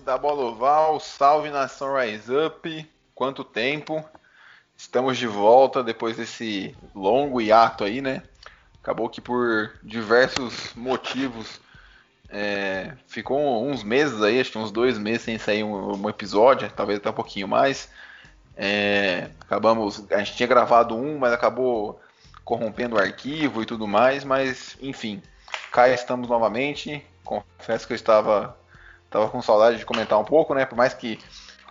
Da bola oval, salve nação Rise Up, quanto tempo, estamos de volta depois desse longo hiato aí, né? Acabou que por diversos motivos é, ficou uns meses aí, acho que uns dois meses sem sair um, um episódio, talvez até um pouquinho mais. É, acabamos, a gente tinha gravado um, mas acabou corrompendo o arquivo e tudo mais, mas enfim, cá estamos novamente. Confesso que eu estava Tava com saudade de comentar um pouco, né? Por mais que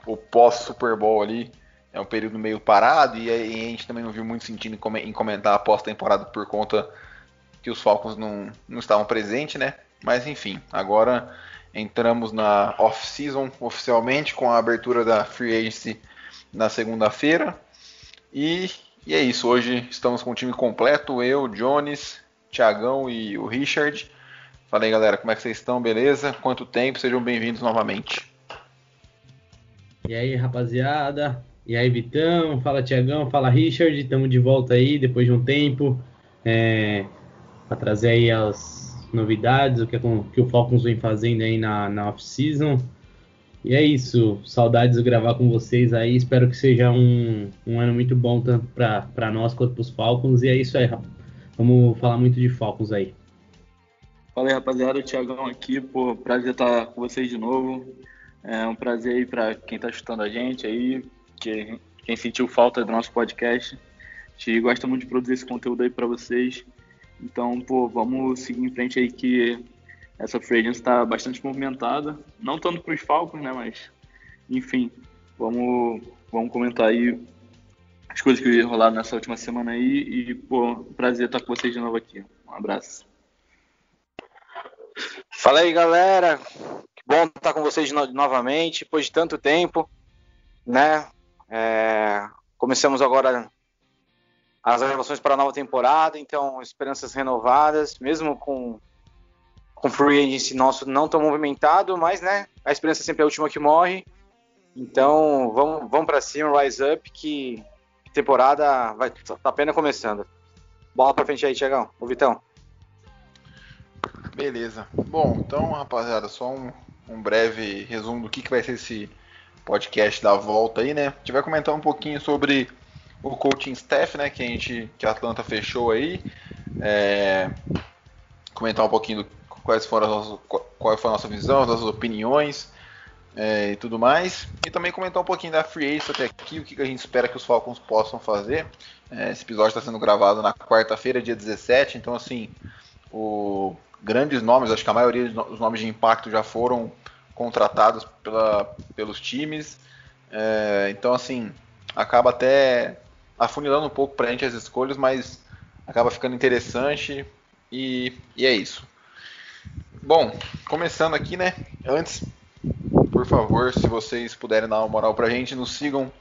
o pós-Super Bowl ali é um período meio parado e a gente também não viu muito sentido em comentar a pós-temporada por conta que os Falcons não, não estavam presentes, né? Mas enfim, agora entramos na off-season oficialmente com a abertura da Free Agency na segunda-feira. E, e, é isso, hoje estamos com o time completo, eu, Jones, Thiagão e o Richard. Fala aí, galera, como é que vocês estão? Beleza? Quanto tempo? Sejam bem-vindos novamente. E aí, rapaziada? E aí, Vitão? Fala, Tiagão? Fala, Richard. Estamos de volta aí depois de um tempo é, para trazer aí as novidades, o que, é que o Falcons vem fazendo aí na, na off-season. E é isso, saudades de gravar com vocês aí. Espero que seja um, um ano muito bom tanto para nós quanto para os Falcons. E é isso aí, vamos falar muito de Falcons aí. Fala aí, rapaziada, o Thiagão aqui, pô, prazer estar com vocês de novo. É um prazer aí para quem está escutando a gente aí, que, quem sentiu falta do nosso podcast. A gente gosta muito de produzir esse conteúdo aí para vocês. Então, pô, vamos seguir em frente aí que essa free está bastante movimentada. Não tanto para os Falcons, né, mas enfim, vamos, vamos comentar aí as coisas que rolaram nessa última semana aí e, pô, prazer estar com vocês de novo aqui. Um abraço. Fala aí, galera. Que bom estar com vocês no novamente, depois de tanto tempo, né? É, começamos agora as gravações para a nova temporada, então esperanças renovadas, mesmo com com free agency nosso não tão movimentado, mas né, a esperança sempre é a última que morre. Então, vamos, vamos para cima, rise up que temporada vai tá apenas começando. Bola para frente aí, Tiagão. O Vitão. Beleza. Bom, então, rapaziada, só um, um breve resumo do que, que vai ser esse podcast da volta aí, né? A gente vai comentar um pouquinho sobre o coaching staff, né? Que a gente, que a Atlanta fechou aí. É, comentar um pouquinho do, quais foram as nossas, qual foi a nossa visão, as nossas opiniões é, e tudo mais. E também comentar um pouquinho da free agency até aqui, o que, que a gente espera que os Falcons possam fazer. É, esse episódio está sendo gravado na quarta-feira, dia 17, então assim, o grandes nomes, acho que a maioria dos nomes de impacto já foram contratados pela, pelos times. É, então, assim, acaba até afunilando um pouco para a gente as escolhas, mas acaba ficando interessante e, e é isso. Bom, começando aqui, né? Antes, por favor, se vocês puderem dar uma moral para a gente, nos sigam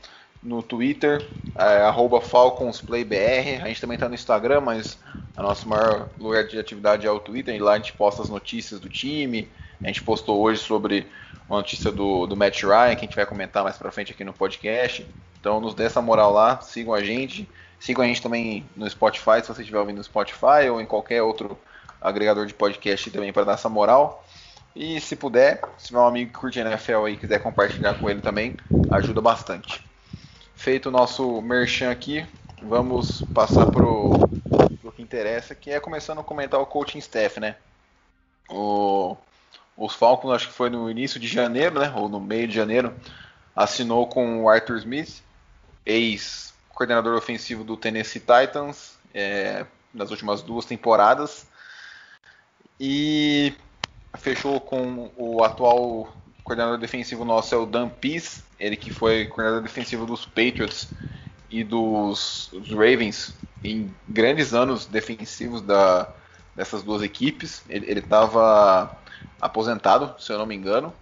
no Twitter, é, FalconsPlayBR. A gente também está no Instagram, mas a nosso maior lugar de atividade é o Twitter. E lá a gente posta as notícias do time. A gente postou hoje sobre uma notícia do, do Matt Ryan, que a gente vai comentar mais pra frente aqui no podcast. Então nos dê essa moral lá, sigam a gente. Sigam a gente também no Spotify, se você estiver ouvindo no Spotify ou em qualquer outro agregador de podcast também para dar essa moral. E se puder, se um amigo que curte NFL aí quiser compartilhar com ele também, ajuda bastante. Feito o nosso merchan aqui, vamos passar pro, pro que interessa, que é começando a comentar o coaching staff, né? O, os Falcons, acho que foi no início de janeiro, né? Ou no meio de janeiro, assinou com o Arthur Smith, ex-coordenador ofensivo do Tennessee Titans, é, nas últimas duas temporadas. E fechou com o atual coordenador defensivo nosso é o Dan Pease, ele que foi coordenador defensivo dos Patriots e dos, dos Ravens em grandes anos defensivos da, dessas duas equipes. Ele estava aposentado, se eu não me engano.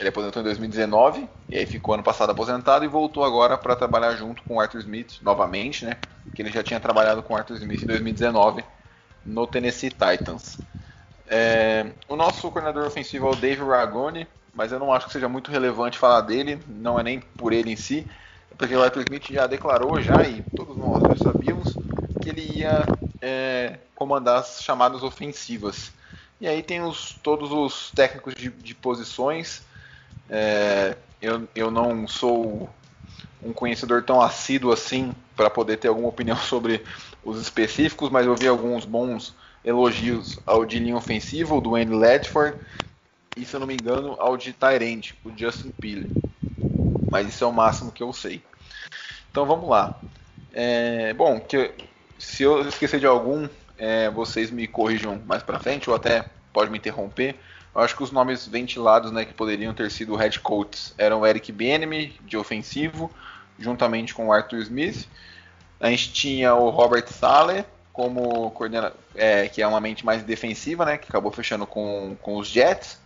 Ele aposentou em 2019 e aí ficou ano passado aposentado e voltou agora para trabalhar junto com o Arthur Smith novamente, né? Que ele já tinha trabalhado com o Arthur Smith em 2019 no Tennessee Titans. É, o nosso coordenador ofensivo é o Dave Ragone, mas eu não acho que seja muito relevante falar dele, não é nem por ele em si, porque o Arthur Smith já declarou já e todos nós já sabíamos que ele ia é, comandar as chamadas ofensivas. E aí tem os, todos os técnicos de, de posições. É, eu, eu não sou um conhecedor tão assíduo assim para poder ter alguma opinião sobre os específicos, mas eu vi alguns bons elogios ao de linha ofensiva, do Andy Ledford, e se eu não me engano, ao de Tyrant, o Justin Peele. Mas isso é o máximo que eu sei. Então vamos lá. É, bom, que, se eu esquecer de algum, é, vocês me corrijam mais para frente ou até pode me interromper. Eu acho que os nomes ventilados, né, que poderiam ter sido head coaches eram Eric Bieniemy de ofensivo, juntamente com o Arthur Smith. A gente tinha o Robert Saleh como coordenador, é, que é uma mente mais defensiva, né, que acabou fechando com, com os Jets.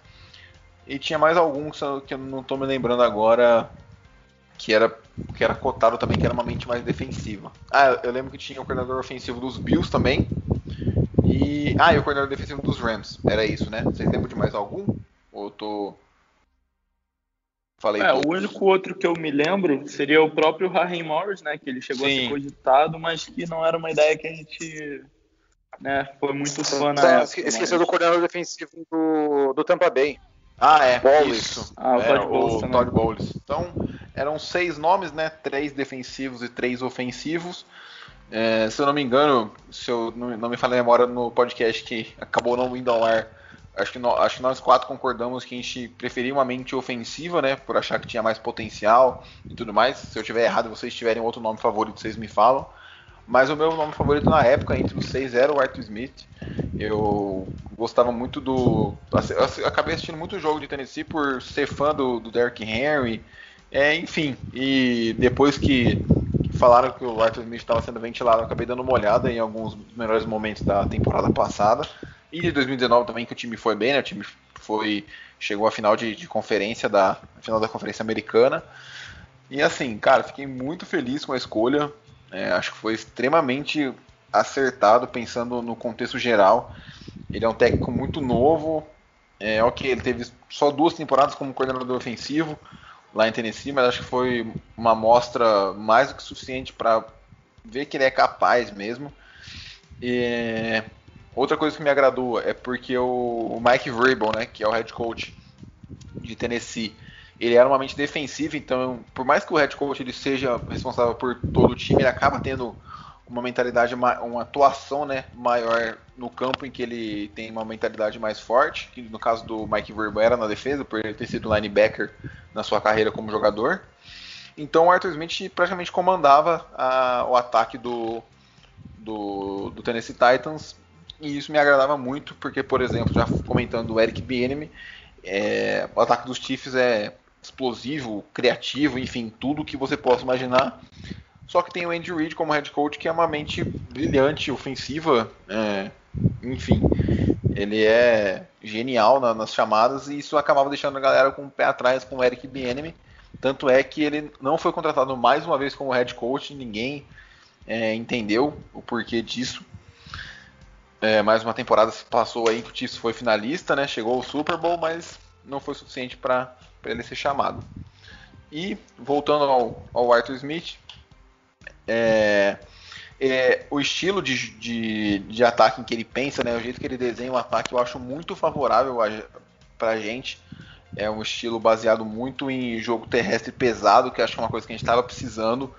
E tinha mais alguns que eu não estou me lembrando agora que era que era cotado também, que era uma mente mais defensiva. Ah, eu lembro que tinha o coordenador ofensivo dos Bills também. E. Ah, e o coordenador defensivo dos Rams. Era isso, né? Vocês lembram de mais algum? Ou eu tô. Falei é, o único outro que eu me lembro seria o próprio Raheem Morris, né? Que ele chegou Sim. a ser cogitado, mas que não era uma ideia que a gente né, foi muito fã na época. Esqueceu mas... do coordenador defensivo do, do Tampa Bay. Ah, é. Bowles. Isso. Ah, o é, Todd Bowles. O Todd Bowles. Então, eram seis nomes, né? Três defensivos e três ofensivos. É, se eu não me engano, se eu não, não me falei a memória no podcast que acabou não indo ao ar, acho que, no, acho que nós quatro concordamos que a gente preferia uma mente ofensiva, né? Por achar que tinha mais potencial e tudo mais. Se eu tiver errado, vocês tiverem outro nome favorito, vocês me falam. Mas o meu nome favorito na época, entre os seis, era o Arthur Smith. Eu gostava muito do. Eu acabei assistindo muito jogo de Tennessee por ser fã do, do Derrick Henry. É, enfim, e depois que falaram que o Arthur Smith estava sendo ventilado, eu acabei dando uma olhada em alguns dos melhores momentos da temporada passada. E de 2019 também, que o time foi bem, né? O time foi. chegou à final de, de conferência da. final da conferência americana. E assim, cara, fiquei muito feliz com a escolha. É, acho que foi extremamente acertado pensando no contexto geral. Ele é um técnico muito novo. É, ok, ele teve só duas temporadas como coordenador ofensivo lá em Tennessee, mas acho que foi uma amostra mais do que suficiente para ver que ele é capaz mesmo. E outra coisa que me agradou é porque o Mike Vrabel, né, que é o head coach de Tennessee, ele era uma mente defensiva, então por mais que o head coach ele seja responsável por todo o time, ele acaba tendo uma mentalidade, uma atuação né, maior no campo em que ele tem uma mentalidade mais forte, que no caso do Mike Verbo era na defesa, por ele ter sido linebacker na sua carreira como jogador. Então o Arthur Smith praticamente comandava a, o ataque do, do, do, Tennessee Titans e isso me agradava muito, porque, por exemplo, já comentando o Eric Bieniemy, é, o ataque dos Chiefs é explosivo, criativo, enfim, tudo que você possa imaginar. Só que tem o Andy Reid como head coach, que é uma mente brilhante, ofensiva, é, enfim, ele é genial na, nas chamadas e isso acabava deixando a galera com o pé atrás com o Eric Bieniemy. Tanto é que ele não foi contratado mais uma vez como head coach, ninguém é, entendeu o porquê disso. É, mais uma temporada se passou aí que o Chiefs foi finalista, né? Chegou ao Super Bowl, mas não foi suficiente para ele ser chamado. E voltando ao, ao Arthur Smith, é, é, o estilo de, de, de, ataque em que ele pensa, né, o jeito que ele desenha o ataque, eu acho muito favorável para a gente. É um estilo baseado muito em jogo terrestre pesado, que acho que é uma coisa que a gente estava precisando.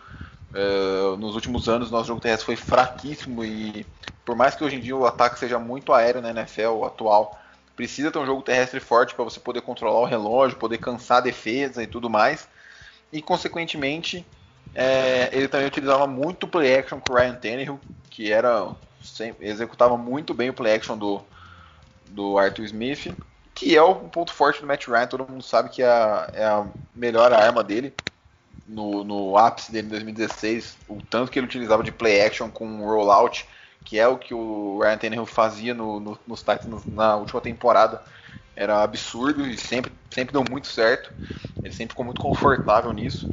É, nos últimos anos, nosso jogo terrestre foi fraquíssimo e, por mais que hoje em dia o ataque seja muito aéreo na NFL atual, precisa ter um jogo terrestre forte para você poder controlar o relógio, poder cansar a defesa e tudo mais. E, consequentemente, é, ele também utilizava muito play action com o Ryan Tannehill, que era executava muito bem o play action do, do Arthur Smith, que é o ponto forte do Matt Ryan. Todo mundo sabe que é a, é a melhor arma dele no, no ápice dele em 2016. O tanto que ele utilizava de play action com rollout, que é o que o Ryan Tannehill fazia no, no, nos Titans na última temporada, era absurdo e sempre, sempre deu muito certo. Ele sempre ficou muito confortável nisso.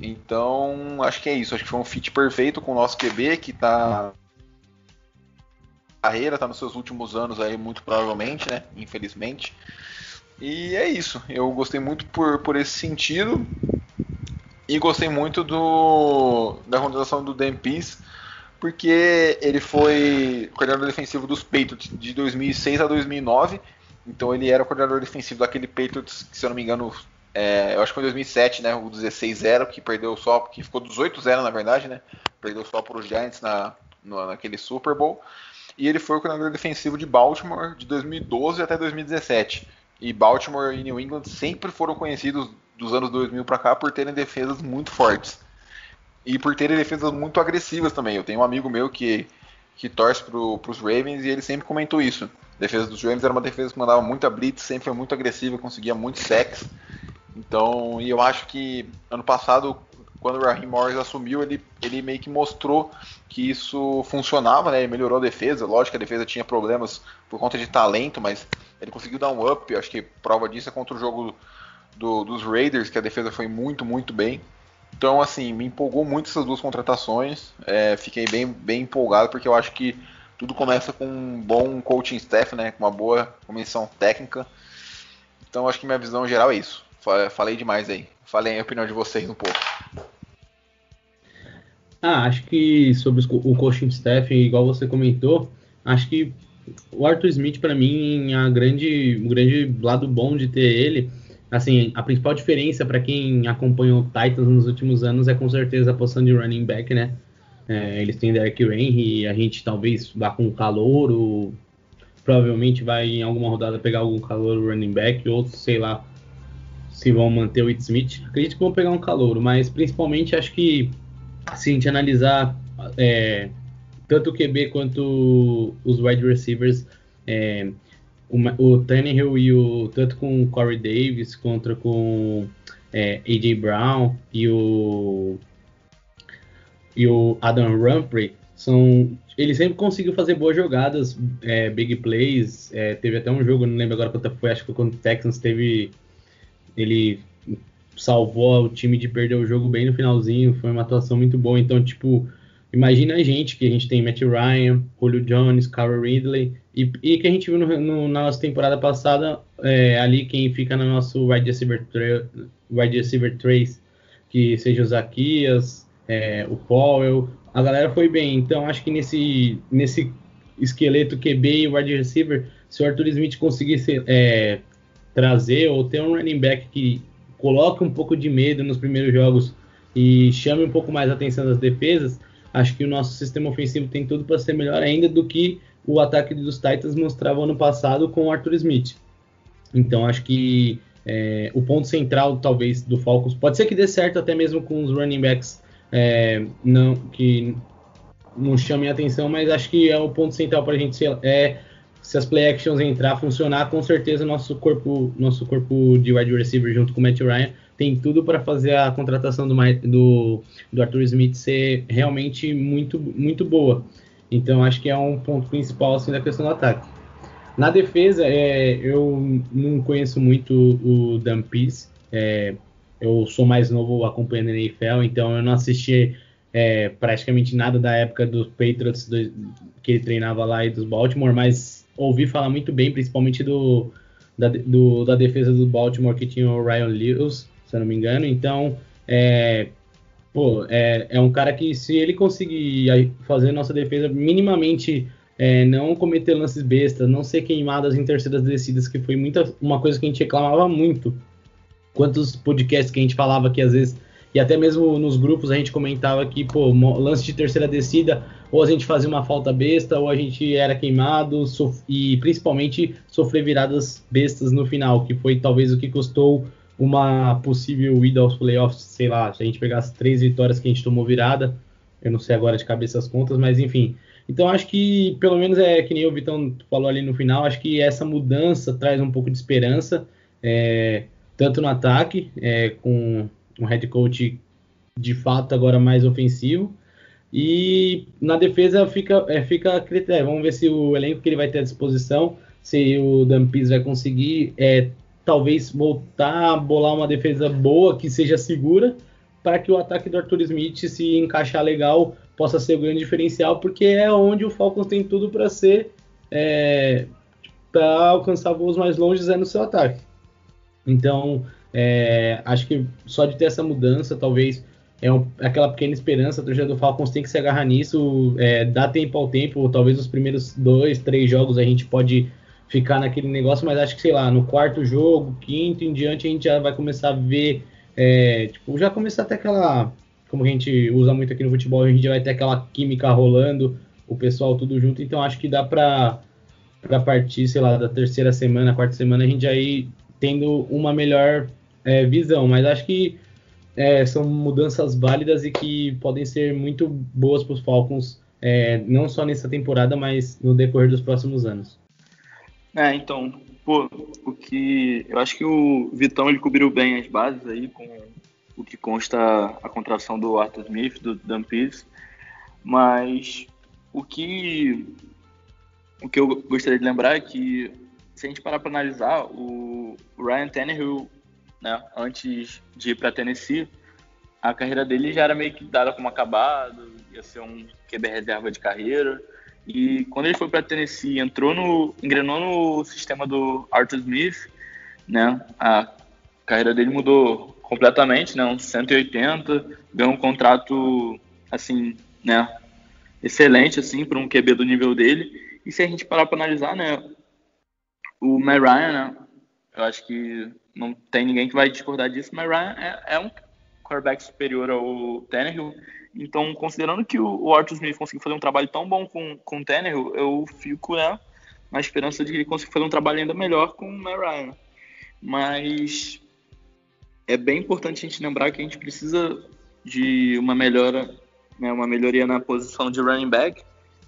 Então, acho que é isso. Acho que foi um fit perfeito com o nosso QB, que está carreira, está nos seus últimos anos aí, muito provavelmente, né? Infelizmente. E é isso. Eu gostei muito por, por esse sentido. E gostei muito do, da contratação do Dan Pease, porque ele foi coordenador defensivo dos Patriots de 2006 a 2009. Então ele era o coordenador defensivo daquele Patriots, que se eu não me engano, é, eu acho que foi em 2007, né? O 16-0, que perdeu só, que ficou 18-0 na verdade, né? Perdeu só para os Giants na, no, naquele Super Bowl. E ele foi o coordenador defensivo de Baltimore de 2012 até 2017. E Baltimore e New England sempre foram conhecidos dos anos 2000 para cá por terem defesas muito fortes. E por terem defesas muito agressivas também. Eu tenho um amigo meu que, que torce para os Ravens e ele sempre comentou isso. A defesa dos Ravens era uma defesa que mandava muita blitz, sempre foi muito agressiva, conseguia muitos sacks. Então, e eu acho que ano passado, quando o Raheem Morris assumiu, ele, ele meio que mostrou que isso funcionava, né? Ele melhorou a defesa. Lógico que a defesa tinha problemas por conta de talento, mas ele conseguiu dar um up. Acho que prova disso é contra o jogo do, dos Raiders, que a defesa foi muito, muito bem. Então, assim, me empolgou muito essas duas contratações. É, fiquei bem, bem empolgado porque eu acho que tudo começa com um bom coaching staff, né? Com uma boa comissão técnica. Então, acho que minha visão geral é isso. Falei demais aí. Falei a opinião de vocês um pouco. Ah, acho que sobre o coaching staff, igual você comentou, acho que o Arthur Smith, para mim, a grande, o grande lado bom de ter ele, assim, a principal diferença para quem acompanha o Titans nos últimos anos é com certeza a posição de running back, né? É, eles têm Derek Henry e a gente talvez vá com calor, provavelmente vai em alguma rodada pegar algum calor running back, ou sei lá se vão manter o It Smith. Acredito que vão pegar um calor, mas principalmente acho que se a gente analisar é, tanto o QB quanto os wide receivers, é, o, o Tannehill e o tanto com o Corey Davis contra com é, AJ Brown e o e o Adam Rumphrey são ele sempre conseguiu fazer boas jogadas, é, big plays. É, teve até um jogo, não lembro agora quanto foi, acho que foi quando o Texans teve. Ele salvou o time de perder o jogo bem no finalzinho. Foi uma atuação muito boa. Então, tipo, imagina a gente que a gente tem Matt Ryan, Julio Jones, Carl Ridley. E, e, que a gente viu no, no, na nossa temporada passada, é, ali quem fica no nosso wide receiver, wide receiver trace, que seja o Zaquias, é, o Powell, a galera foi bem. Então acho que nesse, nesse esqueleto QB e wide receiver, se o Arthur Smith conseguisse é, trazer ou ter um running back que coloque um pouco de medo nos primeiros jogos e chame um pouco mais a atenção das defesas, acho que o nosso sistema ofensivo tem tudo para ser melhor ainda do que o ataque dos Titans mostrava ano passado com o Arthur Smith. Então acho que é, o ponto central talvez do Falcons pode ser que dê certo até mesmo com os running backs é, não, que não chame a atenção, mas acho que é o ponto central para a gente ser, é se as play actions entrar, funcionar, com certeza nosso corpo, nosso corpo de wide receiver junto com o Matt Ryan tem tudo para fazer a contratação do, do, do, Arthur Smith ser realmente muito, muito boa. Então acho que é um ponto principal assim da questão do ataque. Na defesa, é, eu não conheço muito o Dan é, eu sou mais novo acompanhando a NFL, então eu não assisti é, praticamente nada da época dos Patriots do, que ele treinava lá e dos Baltimore, mas ouvi falar muito bem, principalmente do da, do, da defesa do Baltimore que tinha o Ryan Lewis, se eu não me engano. Então, é, pô, é, é um cara que se ele conseguir fazer nossa defesa minimamente é, não cometer lances bestas, não ser queimadas em terceiras descidas, que foi muita, uma coisa que a gente reclamava muito. Quantos podcasts que a gente falava que às vezes, e até mesmo nos grupos a gente comentava que, pô, lance de terceira descida, ou a gente fazia uma falta besta, ou a gente era queimado, e principalmente sofrer viradas bestas no final, que foi talvez o que custou uma possível ida aos playoffs, sei lá, se a gente pegar as três vitórias que a gente tomou virada, eu não sei agora de cabeça as contas, mas enfim. Então acho que, pelo menos é que nem o Vitão falou ali no final, acho que essa mudança traz um pouco de esperança. É, tanto no ataque, é, com um head coach de fato agora mais ofensivo, E na defesa fica, é, fica a critério. Vamos ver se o elenco que ele vai ter à disposição, se o Dampis vai conseguir é, talvez voltar a bolar uma defesa boa, que seja segura, para que o ataque do Arthur Smith, se encaixar legal, possa ser o grande diferencial, porque é onde o Falcons tem tudo para ser. É, para alcançar voos mais longe é no seu ataque. Então, é, acho que só de ter essa mudança, talvez é um, aquela pequena esperança, a torcida do Falcons tem que se agarrar nisso, é, dá tempo ao tempo, talvez os primeiros dois, três jogos a gente pode ficar naquele negócio, mas acho que, sei lá, no quarto jogo, quinto em diante, a gente já vai começar a ver, é, tipo, já começar até aquela, como a gente usa muito aqui no futebol, a gente vai ter aquela química rolando, o pessoal tudo junto, então acho que dá para partir, sei lá, da terceira semana, quarta semana, a gente aí tendo uma melhor é, visão. Mas acho que é, são mudanças válidas e que podem ser muito boas para os Falcons, é, não só nessa temporada, mas no decorrer dos próximos anos. É, então, pô, o que eu acho que o Vitão ele cobriu bem as bases aí com o que consta a contratação do Arthur Smith, do Dan mas o que o que eu gostaria de lembrar é que se a gente parar para analisar, o Ryan Tannehill, né, antes de ir para Tennessee, a carreira dele já era meio que dada como acabado, ia ser um QB reserva de carreira. E quando ele foi para Tennessee, entrou no, engrenou no sistema do Arthur Smith, né? A carreira dele mudou completamente, né? Uns 180, ganhou um contrato assim, né? Excelente assim para um QB do nível dele. E se a gente parar para analisar, né, o Matt Ryan, né, eu acho que não tem ninguém que vai discordar disso, mas Ryan é, é um quarterback superior ao Tannehill. Então, considerando que o Arthur Smith conseguiu fazer um trabalho tão bom com, com o Tannehill, eu fico né, na esperança de que ele consiga fazer um trabalho ainda melhor com o Matt Ryan. Mas é bem importante a gente lembrar que a gente precisa de uma melhora, né, uma melhoria na posição de running back,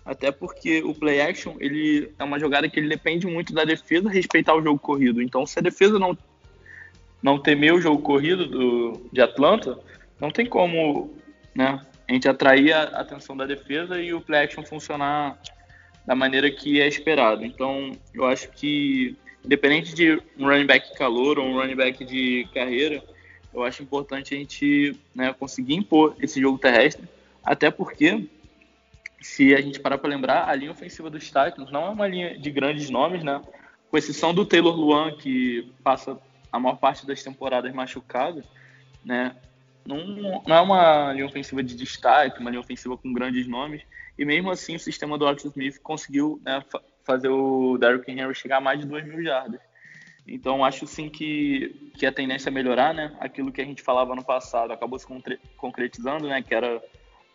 até porque o play action ele é uma jogada que ele depende muito da defesa respeitar o jogo corrido. Então, se a defesa não não temer o jogo corrido do, de Atlanta, não tem como né, a gente atrair a atenção da defesa e o play action funcionar da maneira que é esperado. Então, eu acho que, independente de um running back calor ou um running back de carreira, eu acho importante a gente né, conseguir impor esse jogo terrestre, até porque se a gente parar para lembrar, a linha ofensiva dos Titans não é uma linha de grandes nomes, né? Com exceção do Taylor Luan, que passa a maior parte das temporadas machucado, né? Não, não é uma linha ofensiva de destaque, uma linha ofensiva com grandes nomes. E mesmo assim, o sistema do Arthur Smith conseguiu né, fazer o Derrick Henry chegar a mais de 2 mil jardas. Então, acho sim que, que a tendência é melhorar, né? Aquilo que a gente falava no passado acabou se concretizando, né? Que era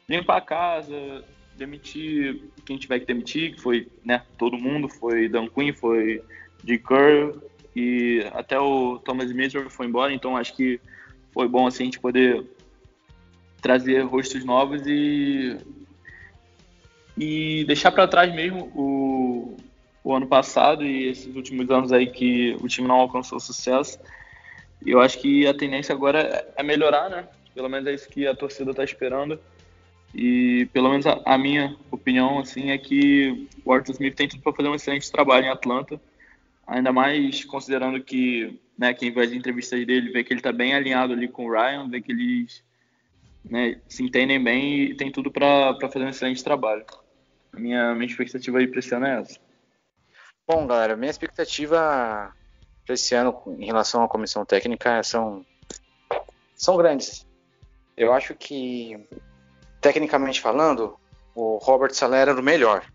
limpar a casa, demitir quem tiver que demitir, que foi né, todo mundo, foi Dan Quinn, foi de Curry e até o Thomas Mitchell foi embora, então acho que foi bom assim a gente poder trazer rostos novos e e deixar para trás mesmo o, o ano passado e esses últimos anos aí que o time não alcançou sucesso. E eu acho que a tendência agora é melhorar, né? Pelo menos é isso que a torcida está esperando. E pelo menos a, a, minha opinião assim é que o Arthur Smith tem tudo para fazer um excelente trabalho em Atlanta, ainda mais considerando que né, quem vai as entrevistas dele vê que ele está bem alinhado ali com o Ryan, vê que eles né, se entendem bem e tem tudo para fazer um excelente trabalho. A minha, minha expectativa aí para esse ano é essa. Bom, galera, minha expectativa para esse ano em relação à comissão técnica são, são grandes. Eu acho que tecnicamente falando, o Robert Saleh era o melhor.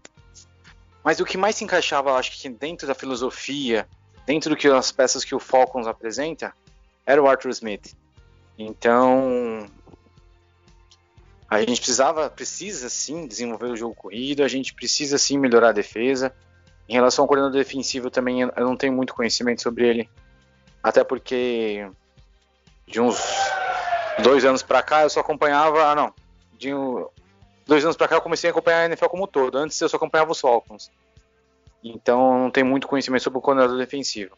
Mas o que mais se encaixava, acho que dentro da filosofia, dentro do que as peças que o Falcons apresenta, era o Arthur Smith. Então, a gente precisava, precisa sim desenvolver o jogo corrido, a gente precisa sim melhorar a defesa. Em relação ao coordenador defensivo também eu não tenho muito conhecimento sobre ele, até porque de uns dois anos para cá eu só acompanhava, ah não, de dois anos para cá eu comecei a acompanhar a NFL como um todo. Antes eu só acompanhava os Falcons. Então não tenho muito conhecimento sobre o coordenador defensivo.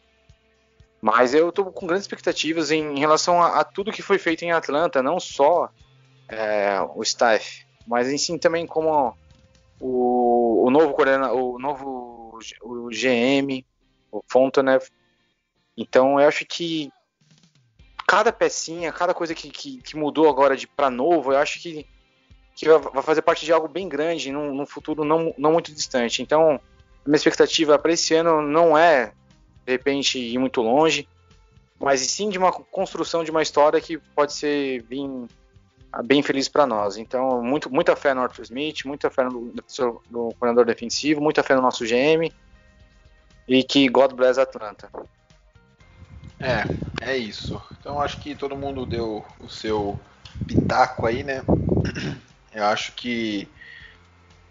Mas eu estou com grandes expectativas em, em relação a, a, tudo que foi feito em Atlanta, não só é, o staff mas em si também como o, o novo o novo o GM, o Fontanev. Então eu acho que cada pecinha, cada coisa que, que, que mudou agora de para novo, eu acho que, que vai fazer parte de algo bem grande num, num futuro não, não muito distante. Então, minha expectativa para esse ano não é, de repente, ir muito longe, mas sim de uma construção de uma história que pode ser bem, bem feliz para nós. Então, muito, muita fé no Arthur Smith, muita fé no, no, no coordenador defensivo, muita fé no nosso GM e que God bless Atlanta. É, é isso. Então acho que todo mundo deu o seu pitaco aí, né? Eu acho que,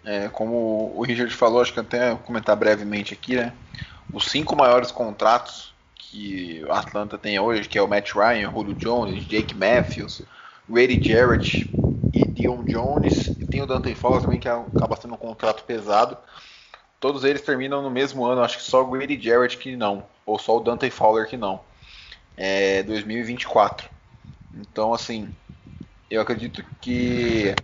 é, como o Richard falou, acho que até comentar brevemente aqui, né? Os cinco maiores contratos que o Atlanta tem hoje, que é o Matt Ryan, Julio Jones, Jake Matthews, Grady Jarrett e Dion Jones, e tem o Dante Fowler também, que acaba sendo um contrato pesado. Todos eles terminam no mesmo ano, acho que só o Grady Jarrett que não, ou só o Dante Fowler que não é 2024. Então, assim, eu acredito que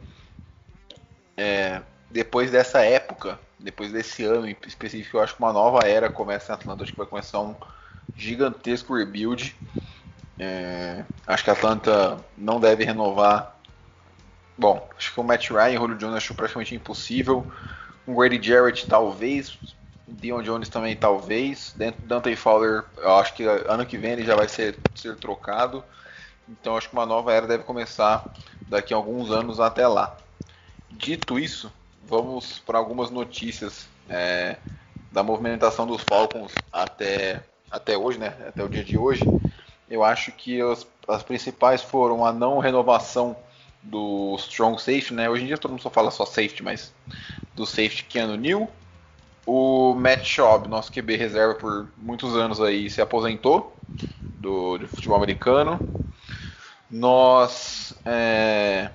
é, depois dessa época, depois desse ano em específico, eu acho que uma nova era começa em Atlanta. Acho que vai começar um gigantesco rebuild. É, acho que a Atlanta não deve renovar. Bom, acho que o Matt Ryan e o Julio Jones acho praticamente impossível. Um Grady Jarrett talvez, Dion Jones também talvez. Dentro do Dante Fowler, eu acho que ano que vem ele já vai ser, ser trocado. Então acho que uma nova era deve começar daqui a alguns anos até lá. Dito isso, vamos para algumas notícias é, da movimentação dos Falcons até, até hoje, né? Até o dia de hoje. Eu acho que as, as principais foram a não renovação do strong safety, né? Hoje em dia todo mundo só fala só safety, mas do safety Keanu New, o Matt Schaub, nosso QB reserva por muitos anos aí, se aposentou do, do futebol americano. Nós é,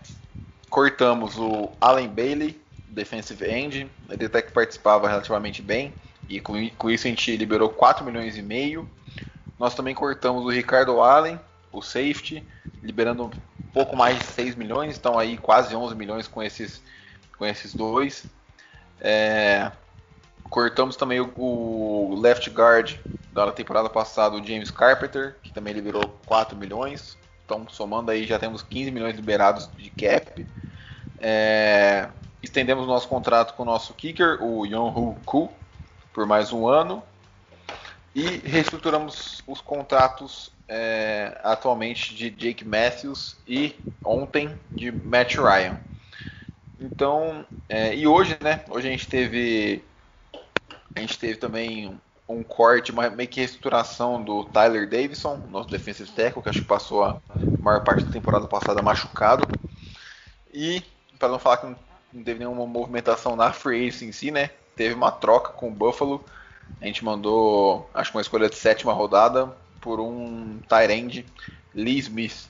cortamos o Allen Bailey, defensive end. Ele até que participava relativamente bem. E com, com isso a gente liberou 4 milhões e meio. Nós também cortamos o Ricardo Allen, o safety, liberando um pouco mais de 6 milhões. Então aí quase 11 milhões com esses, com esses dois. É, Cortamos também o, o, left guard da temporada passada, o James Carpenter, que também liberou 4 milhões. Então, somando aí, já temos 15 milhões liberados de cap. É, estendemos nosso contrato com o nosso kicker, o Yonhu Ku, por mais um ano. E reestruturamos os contratos é, atualmente de Jake Matthews e ontem de Matt Ryan. Então, é, e hoje, né? Hoje a gente teve a gente teve também um corte, uma meio que reestruturação do Tyler Davidson, nosso defensive tackle, que acho que passou a maior parte da temporada passada machucado. E, para não falar que não teve nenhuma movimentação na free agency em si, né? Teve uma troca com o Buffalo. A gente mandou, acho que uma escolha de sétima rodada por um Tyrande Lee Smith,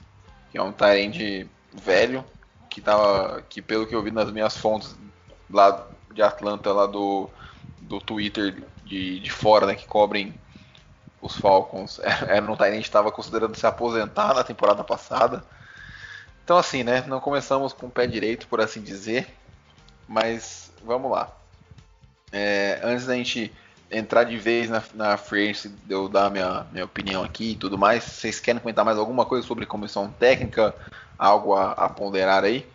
que é um Tyrande velho, que tava, que pelo que eu vi nas minhas fontes lá de Atlanta, lá do do Twitter de, de fora, né, que cobrem os Falcons, era um Tyrant estava considerando se aposentar na temporada passada. Então assim, né, não começamos com o pé direito, por assim dizer, mas vamos lá. É, antes da gente entrar de vez na, na free de eu dar minha, minha opinião aqui e tudo mais, vocês querem comentar mais alguma coisa sobre comissão técnica? Algo a, a ponderar aí?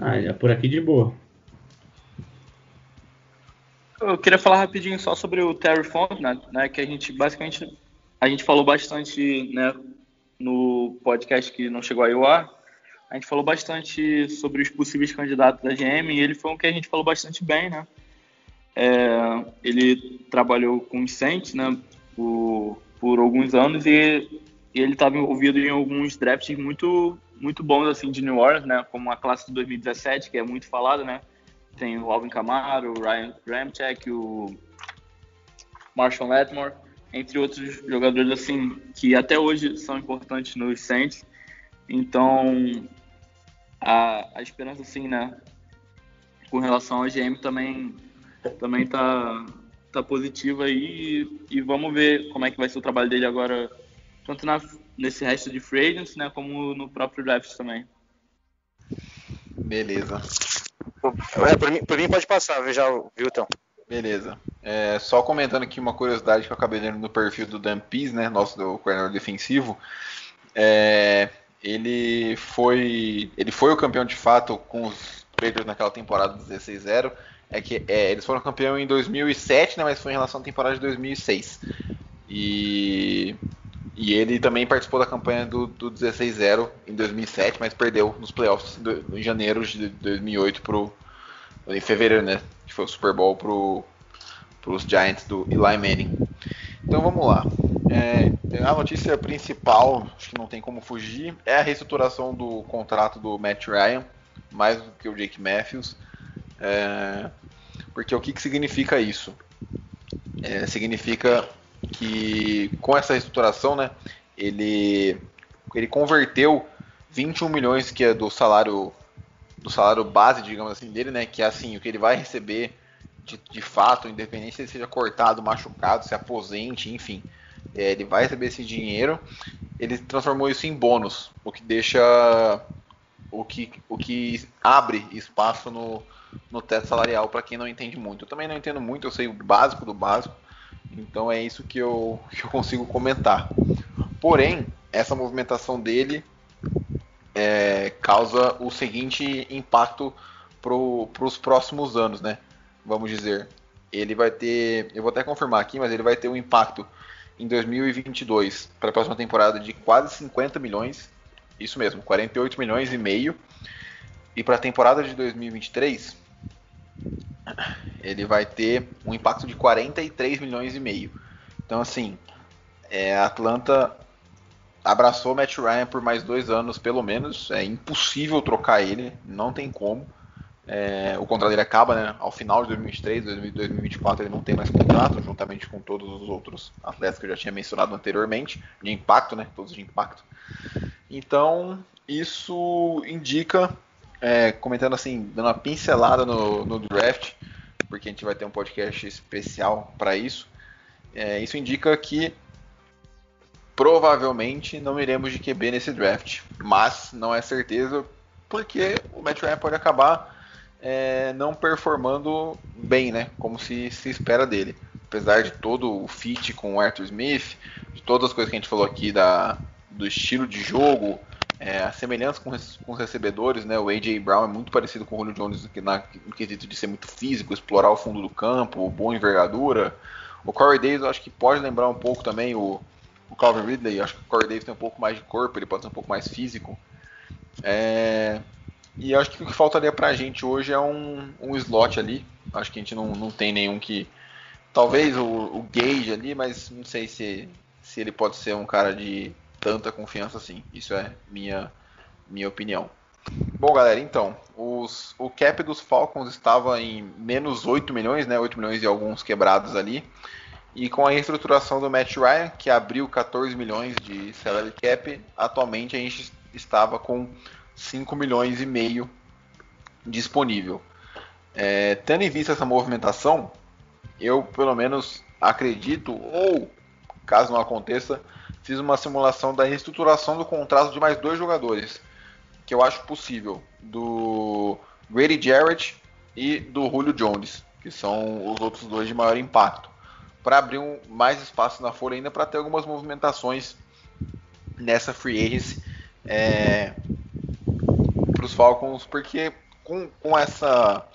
Ah, é por aqui de boa. Eu queria falar rapidinho só sobre o Terry Font, né, né, que a gente basicamente a gente falou bastante, né, no podcast que não chegou a ar, a gente falou bastante sobre os possíveis candidatos da GM e ele foi um que a gente falou bastante bem, né? É, ele trabalhou com os Saints, né, por, por alguns anos e, e ele estava envolvido em alguns drafts muito muito bons assim de New Orleans, né, como a classe de 2017 que é muito falada, né? Tem o Alvin Kamara, o Ryan Ramchek, o Marshall Letmore, entre outros jogadores assim que até hoje são importantes nos Saints. Então, a, a esperança assim, né, com relação ao GM também também tá tá positiva aí e, vamos ver como é que vai ser o trabalho dele agora tanto na, nesse resto de free agents, né, como no próprio draft também. Beleza. É, por, mim, mim pode passar, já, viu, então. Beleza. É, só comentando aqui uma curiosidade que eu acabei lendo no perfil do Dan Pease, né, nosso do coordenador defensivo. É, ele foi ele foi o campeão de fato com os Raiders naquela temporada 16-0. É que é, eles foram campeão em 2007, né, mas foi em relação à temporada de 2006. E, e ele também participou da campanha do, do 16-0 em 2007, mas perdeu nos playoffs do, em janeiro de 2008 pro em fevereiro, né, que foi o Super Bowl pro os Giants do Eli Manning. Então vamos lá. É, a notícia principal, acho que não tem como fugir, é a reestruturação do contrato do Matt Ryan, mais do que o Jake Matthews. É, porque o que, que significa isso? É, significa que com essa reestruturação, né, ele, ele converteu 21 milhões que é do salário do salário base, digamos assim, dele, né, que é assim, o que ele vai receber de, de fato, independente se ele seja cortado, machucado, se aposente, enfim, é, ele vai receber esse dinheiro. Ele transformou isso em bônus, o que deixa o que, o que abre espaço no, no teto salarial para quem não entende muito. Eu também não entendo muito, eu sei o básico do básico, então é isso que eu, que eu consigo comentar. Porém, essa movimentação dele é, causa o seguinte impacto para os próximos anos, né? Vamos dizer. Ele vai ter, eu vou até confirmar aqui, mas ele vai ter um impacto em 2022 para a próxima temporada de quase 50 milhões, isso mesmo, 48 milhões e meio. E para a temporada de 2023, ele vai ter um impacto de 43 milhões e meio. Então, assim, é, a Atlanta abraçou Matt Ryan por mais dois anos, pelo menos. É impossível trocar ele, não tem como. É, o contrato dele acaba né, ao final de 2023, 2024 ele não tem mais contrato, juntamente com todos os outros atletas que eu já tinha mencionado anteriormente, de impacto, né, todos de impacto. Então, isso indica, é, comentando assim, dando uma pincelada no, no, draft, porque a gente vai ter um podcast especial para isso, é, isso indica que provavelmente não iremos de QB nesse draft, mas não é certeza, porque o Matt Ryan pode acabar é, não performando bem, né? Como se, se espera dele. Apesar de todo o fit com o Arthur Smith, de todas as coisas que a gente falou aqui da, do estilo de jogo, é, a semelhança com, com, os recebedores, né? O AJ Brown é muito parecido com o Julio Jones na, no quesito de ser muito físico, explorar o fundo do campo, boa envergadura. O Corey Davis eu acho que pode lembrar um pouco também o, o Calvin Ridley. Acho que o Corey Davis tem um pouco mais de corpo, ele pode ser um pouco mais físico. É, e acho que o que faltaria pra gente hoje é um, um slot ali. Acho que a gente não, não tem nenhum que. Talvez o, o Gage ali, mas não sei se, se ele pode ser um cara de tanta confiança assim. Isso é minha, minha opinião. Bom, galera, então, os, o cap dos Falcons estava em menos 8 milhões, né? 8 milhões e alguns quebrados ali. E com a reestruturação do Matt Ryan, que abriu 14 milhões de salary cap, atualmente a gente estava com 5 milhões e meio disponível. É, tendo em vista essa movimentação, eu pelo menos acredito, ou caso não aconteça, fiz uma simulação da reestruturação do contrato de mais dois jogadores, que eu acho possível, do Grady Jarrett e do Julio Jones, que são os outros dois de maior impacto, para abrir um, mais espaço na folha ainda para ter algumas movimentações nessa free agency. É, para os Falcons, porque com, com essa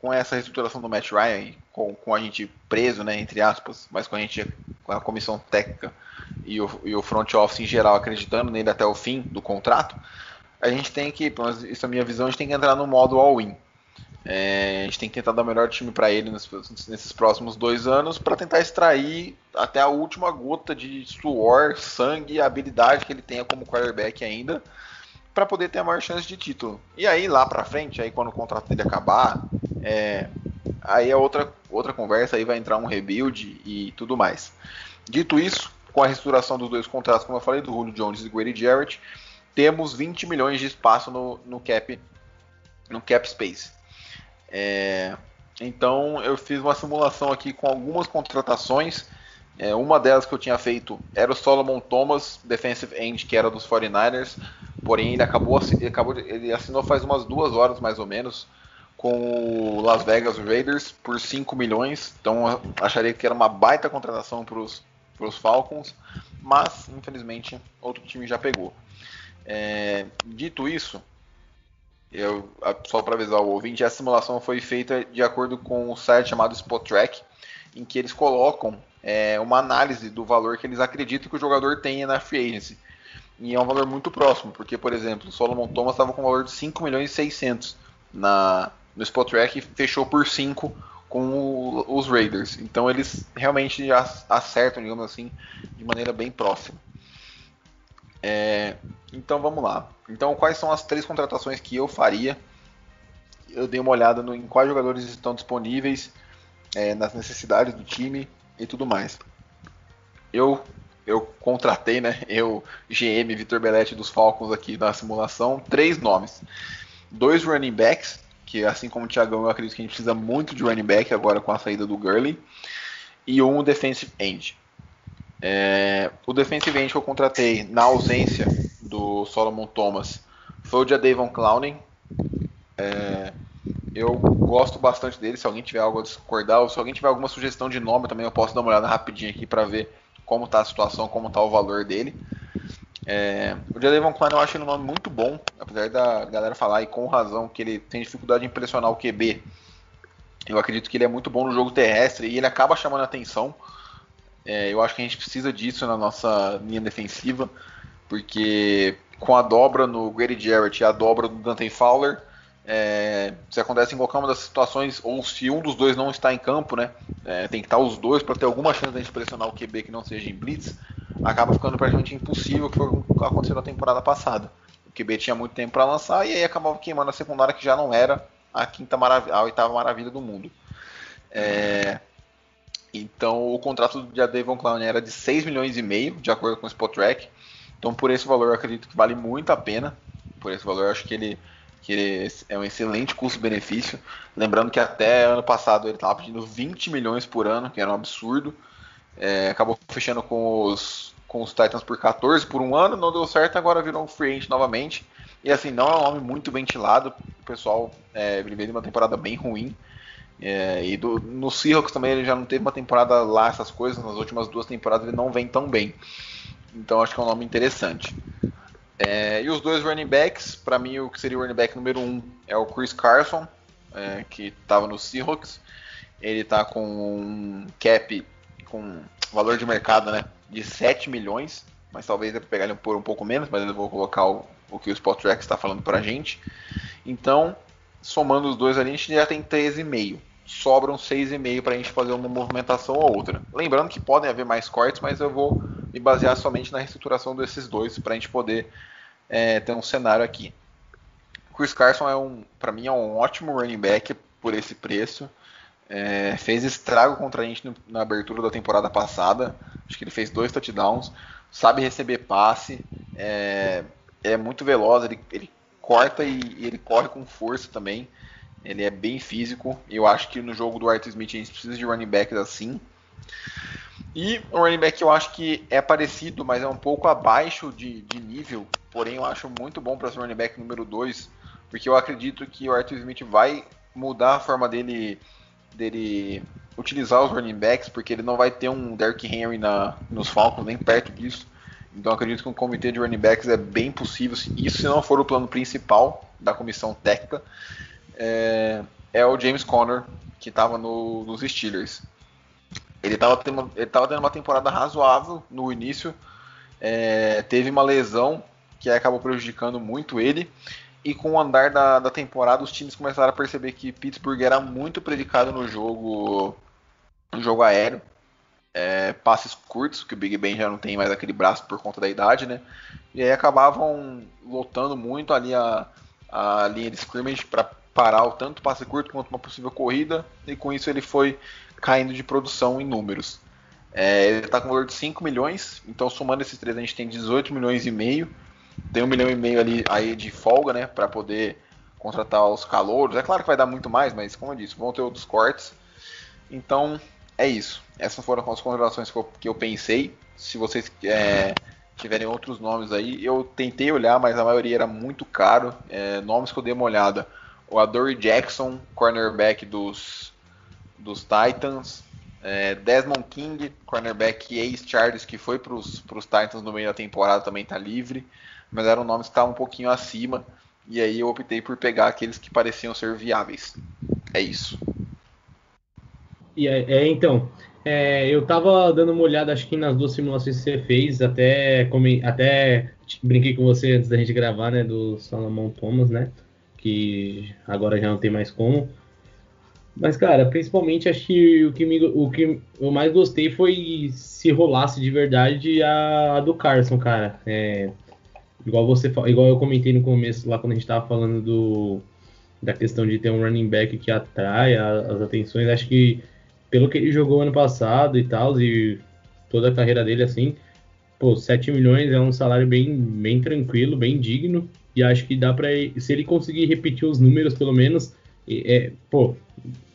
com essa reestruturação do Matt Ryan, com, com a gente preso, né, entre aspas, mas com a gente com a comissão técnica e o, e o front office em geral acreditando nele até o fim do contrato, a gente tem que, isso é a minha visão, a gente tem que entrar no modo all-in. É, a gente tem que tentar dar o melhor time para ele nesses, nesses, próximos dois anos para tentar extrair até a última gota de suor, sangue e habilidade que ele tenha como quarterback ainda para poder ter a maior chance de título. E aí lá para frente, aí quando o contrato dele acabar, é, aí é outra, outra conversa, aí vai entrar um rebuild e tudo mais. Dito isso, com a restauração dos dois contratos, como eu falei, do Julio Jones e do Grady Jarrett, temos 20 milhões de espaço no, no cap no cap space. É, então eu fiz uma simulação aqui com algumas contratações. É, uma delas que eu tinha feito era o Solomon Thomas, defensive end, que era dos 49ers porém ele acabou, ele acabou ele assinou faz umas duas horas mais ou menos com o Las Vegas Raiders por 5 milhões, então acharia que era uma baita contratação para os Falcons, mas infelizmente outro time já pegou. É, dito isso, eu, só para avisar o ouvinte, a simulação foi feita de acordo com o site chamado Spotrack, em que eles colocam é, uma análise do valor que eles acreditam que o jogador tenha na free agency. E é um valor muito próximo, porque, por exemplo, o Solomon Thomas estava com um valor de 5 milhões e 600 na, no Spotrack e fechou por 5 com o, os Raiders. Então eles realmente acertam, digamos assim, de maneira bem próxima. É, então vamos lá. Então quais são as três contratações que eu faria? Eu dei uma olhada no, em quais jogadores estão disponíveis, é, nas necessidades do time e tudo mais. Eu eu contratei, né? Eu, GM Vitor Belletti dos Falcons aqui na simulação, três nomes. Dois running backs, que assim como o Thiagão, eu acredito que a gente precisa muito de running back agora com a saída do Gurley. E um defensive end. É, o defensive end que eu contratei na ausência do Solomon Thomas foi o Jadavon Clowney. É, eu gosto bastante dele. Se alguém tiver algo a discordar, ou se alguém tiver alguma sugestão de nome também, eu posso dar uma olhada rapidinho aqui para ver como está a situação, como está o valor dele. É, o Jadavon Clown eu acho ele um nome muito bom, apesar da galera falar e com razão que ele tem dificuldade de impressionar o QB. Eu acredito que ele é muito bom no jogo terrestre e ele acaba chamando atenção. É, eu acho que a gente precisa disso na nossa linha defensiva, porque com a dobra no Grady Jarrett e a dobra do Dante Fowler, é, se acontece em qualquer uma das situações, ou se um dos dois não está em campo, né, é, tem que estar os dois para ter alguma chance de a gente pressionar o QB que não seja em blitz, acaba ficando praticamente impossível, que foi o que aconteceu na temporada passada. O QB tinha muito tempo para lançar e aí acabava queimando a secundária que já não era a quinta maravilha, a oitava maravilha do mundo. É, então o contrato de Devon Clown era de 6 milhões e meio, de acordo com o Spotrack. Então por esse valor eu acredito que vale muito a pena. Por esse valor eu acho que ele, que ele é um excelente custo-benefício. Lembrando que até ano passado ele estava pedindo 20 milhões por ano, que era um absurdo. É, acabou fechando com os, com os Titans por 14 por um ano, não deu certo, agora virou um free agent novamente. E assim, não é um nome muito ventilado, o pessoal é, ele veio de uma temporada bem ruim. É, e do, no Seahawks também ele já não teve uma temporada lá, essas coisas, nas últimas duas temporadas ele não vem tão bem. Então acho que é um nome interessante. É, e os dois running backs, para mim o que seria o running back número um é o Chris Carson, é, que estava no Seahawks. Ele está com um cap com valor de mercado né, de 7 milhões, mas talvez eu pegar ele por um pouco menos, mas eu vou colocar o, o que o Spot está falando para a gente. Então, somando os dois ali, a gente já tem 13,5. Sobram 6,5 para a gente fazer uma movimentação ou outra. Lembrando que podem haver mais cortes, mas eu vou me basear somente na reestruturação desses dois para a gente poder é, ter um cenário aqui. Chris Carson é um, para mim, é um ótimo running back por esse preço. É, fez estrago contra a gente no, na abertura da temporada passada. Acho que ele fez dois touchdowns. Sabe receber passe. É, é muito veloz. Ele, ele corta e, e, ele corre com força também. Ele é bem físico. Eu acho que no jogo do Arthur Smith a gente precisa de running backs assim. E o running back eu acho que é parecido, mas é um pouco abaixo de, de nível. Porém, eu acho muito bom para ser running back número 2. Porque eu acredito que o Arthur Smith vai mudar a forma dele dele utilizar os running backs, porque ele não vai ter um Derrick Henry na, nos Falcons, nem perto disso. Então acredito que um comitê de running backs é bem possível, isso se não for o plano principal da comissão técnica, é, é o James Conner, que estava no, nos Steelers. Ele estava tendo, tendo uma temporada razoável no início, é, teve uma lesão que acabou prejudicando muito ele, e com o andar da, da temporada, os times começaram a perceber que Pittsburgh era muito predicado no jogo, no jogo aéreo. É, passes curtos, que o Big Ben já não tem mais aquele braço por conta da idade, né? E aí acabavam lotando muito ali a, a linha de scrimmage para parar o tanto passe curto quanto uma possível corrida, e com isso ele foi caindo de produção em números. É, ele está com valor de 5 milhões, então somando esses três a gente tem 18 milhões e meio tem um milhão e meio ali aí de folga, né, para poder contratar os calouros. É claro que vai dar muito mais, mas como eu disse, vão ter outros cortes. Então é isso. Essas foram as considerações que eu, que eu pensei. Se vocês é, tiverem outros nomes aí. Eu tentei olhar, mas a maioria era muito caro. É, nomes que eu dei uma olhada. O Adore Jackson, cornerback dos, dos Titans. É, Desmond King, cornerback ex-Chargers, que foi para os Titans no meio da temporada, também está livre. Mas eram nomes que estavam um pouquinho acima. E aí eu optei por pegar aqueles que pareciam ser viáveis. É isso. E é, é então, é, eu tava dando uma olhada, acho que nas duas simulações que você fez, até, come, até brinquei com você antes da gente gravar, né, do Salomão Thomas, né, que agora já não tem mais como. Mas, cara, principalmente acho que o que, me, o que eu mais gostei foi se rolasse de verdade a, a do Carson, cara. É, igual você igual eu comentei no começo, lá quando a gente tava falando do, da questão de ter um running back que atrai as atenções, acho que pelo que ele jogou ano passado e tal, e toda a carreira dele assim, pô, 7 milhões é um salário bem, bem tranquilo, bem digno, e acho que dá para se ele conseguir repetir os números pelo menos, é, pô,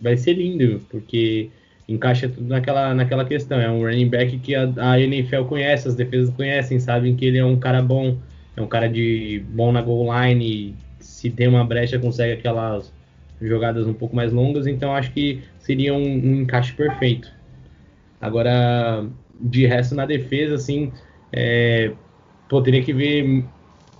vai ser lindo, porque encaixa tudo naquela, naquela questão, é um running back que a, a NFL conhece, as defesas conhecem, sabem que ele é um cara bom, é um cara de bom na goal line, se tem uma brecha consegue aquelas jogadas um pouco mais longas, então acho que seria um, um encaixe perfeito. Agora, de resto na defesa, assim, é, pô, teria que ver,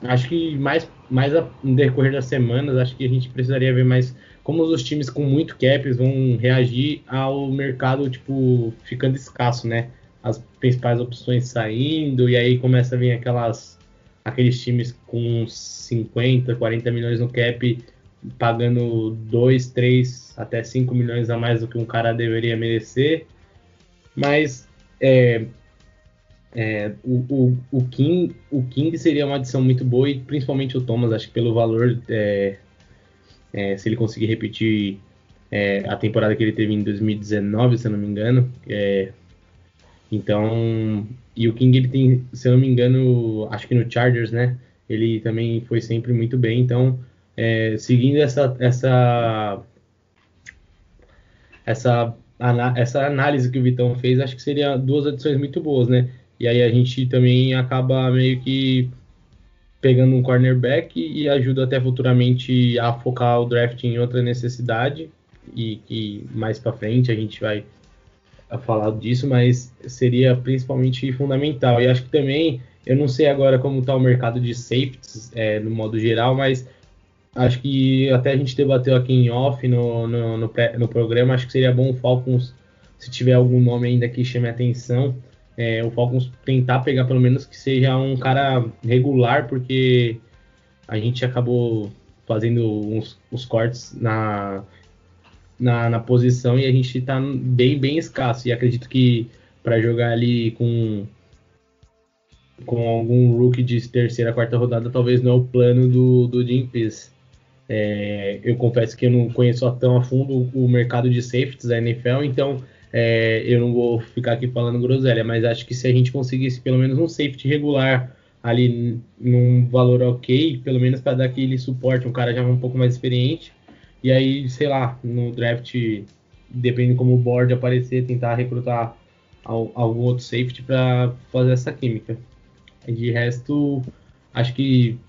acho que mais, mais a, no decorrer das semanas, acho que a gente precisaria ver mais como os times com muito caps vão reagir ao mercado, tipo, ficando escasso, né? As principais opções saindo, e aí começa a vir aquelas aqueles times com 50, 40 milhões no cap pagando 2, 3, até 5 milhões a mais do que um cara deveria merecer. Mas é, é, o, o, o, King, o King seria uma adição muito boa e principalmente o Thomas, acho que pelo valor, é, é se ele conseguir repetir é, a temporada que ele teve em 2019, se eu não me engano. Então, e o King ele tem, se eu não me engano, acho que no Chargers, né? Ele também foi sempre muito bem, então é, seguindo essa, essa, essa, essa análise que o Vitão fez, acho que seria duas adições muito boas, né? E aí a gente também acaba meio que pegando um cornerback e ajuda até futuramente a focar o draft em outra necessidade e que mais para frente a gente vai falar disso, mas seria principalmente fundamental. E acho que também, eu não sei agora como está o mercado de safeties é, no modo geral, mas Acho que até a gente debateu aqui em off no, no, no, no programa. Acho que seria bom o Falcons, se tiver algum nome ainda que chame a atenção, é, o Falcons tentar pegar pelo menos que seja um cara regular, porque a gente acabou fazendo uns, uns cortes na, na, na, posição e a gente está bem, bem escasso. E acredito que para jogar ali com com algum rookie de terceira, quarta rodada, talvez não é o plano do, do Jim Peace. É, eu confesso que eu não conheço tão a fundo o mercado de safeties da NFL, então é, eu não vou ficar aqui falando groselha, mas acho que se a gente conseguisse pelo menos um safety regular ali num valor ok, pelo menos para dar aquele suporte, um cara já um pouco mais experiente, e aí, sei lá, no draft, dependendo como o board aparecer, tentar recrutar algum outro safety para fazer essa química. De resto, acho que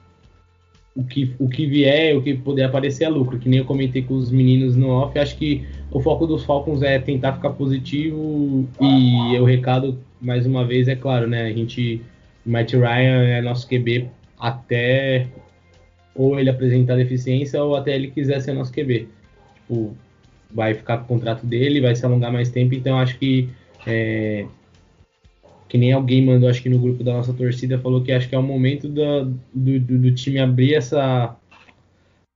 o que, o que vier, o que puder aparecer é lucro, que nem eu comentei com os meninos no off, acho que o foco dos Falcons é tentar ficar positivo e o recado, mais uma vez, é claro, né, a gente, Matt Ryan é nosso QB até ou ele apresentar deficiência ou até ele quiser ser nosso QB. Tipo, vai ficar com o contrato dele, vai se alongar mais tempo, então acho que é, que nem alguém mandou, acho que no grupo da nossa torcida, falou que acho que é o momento do, do, do time abrir essa,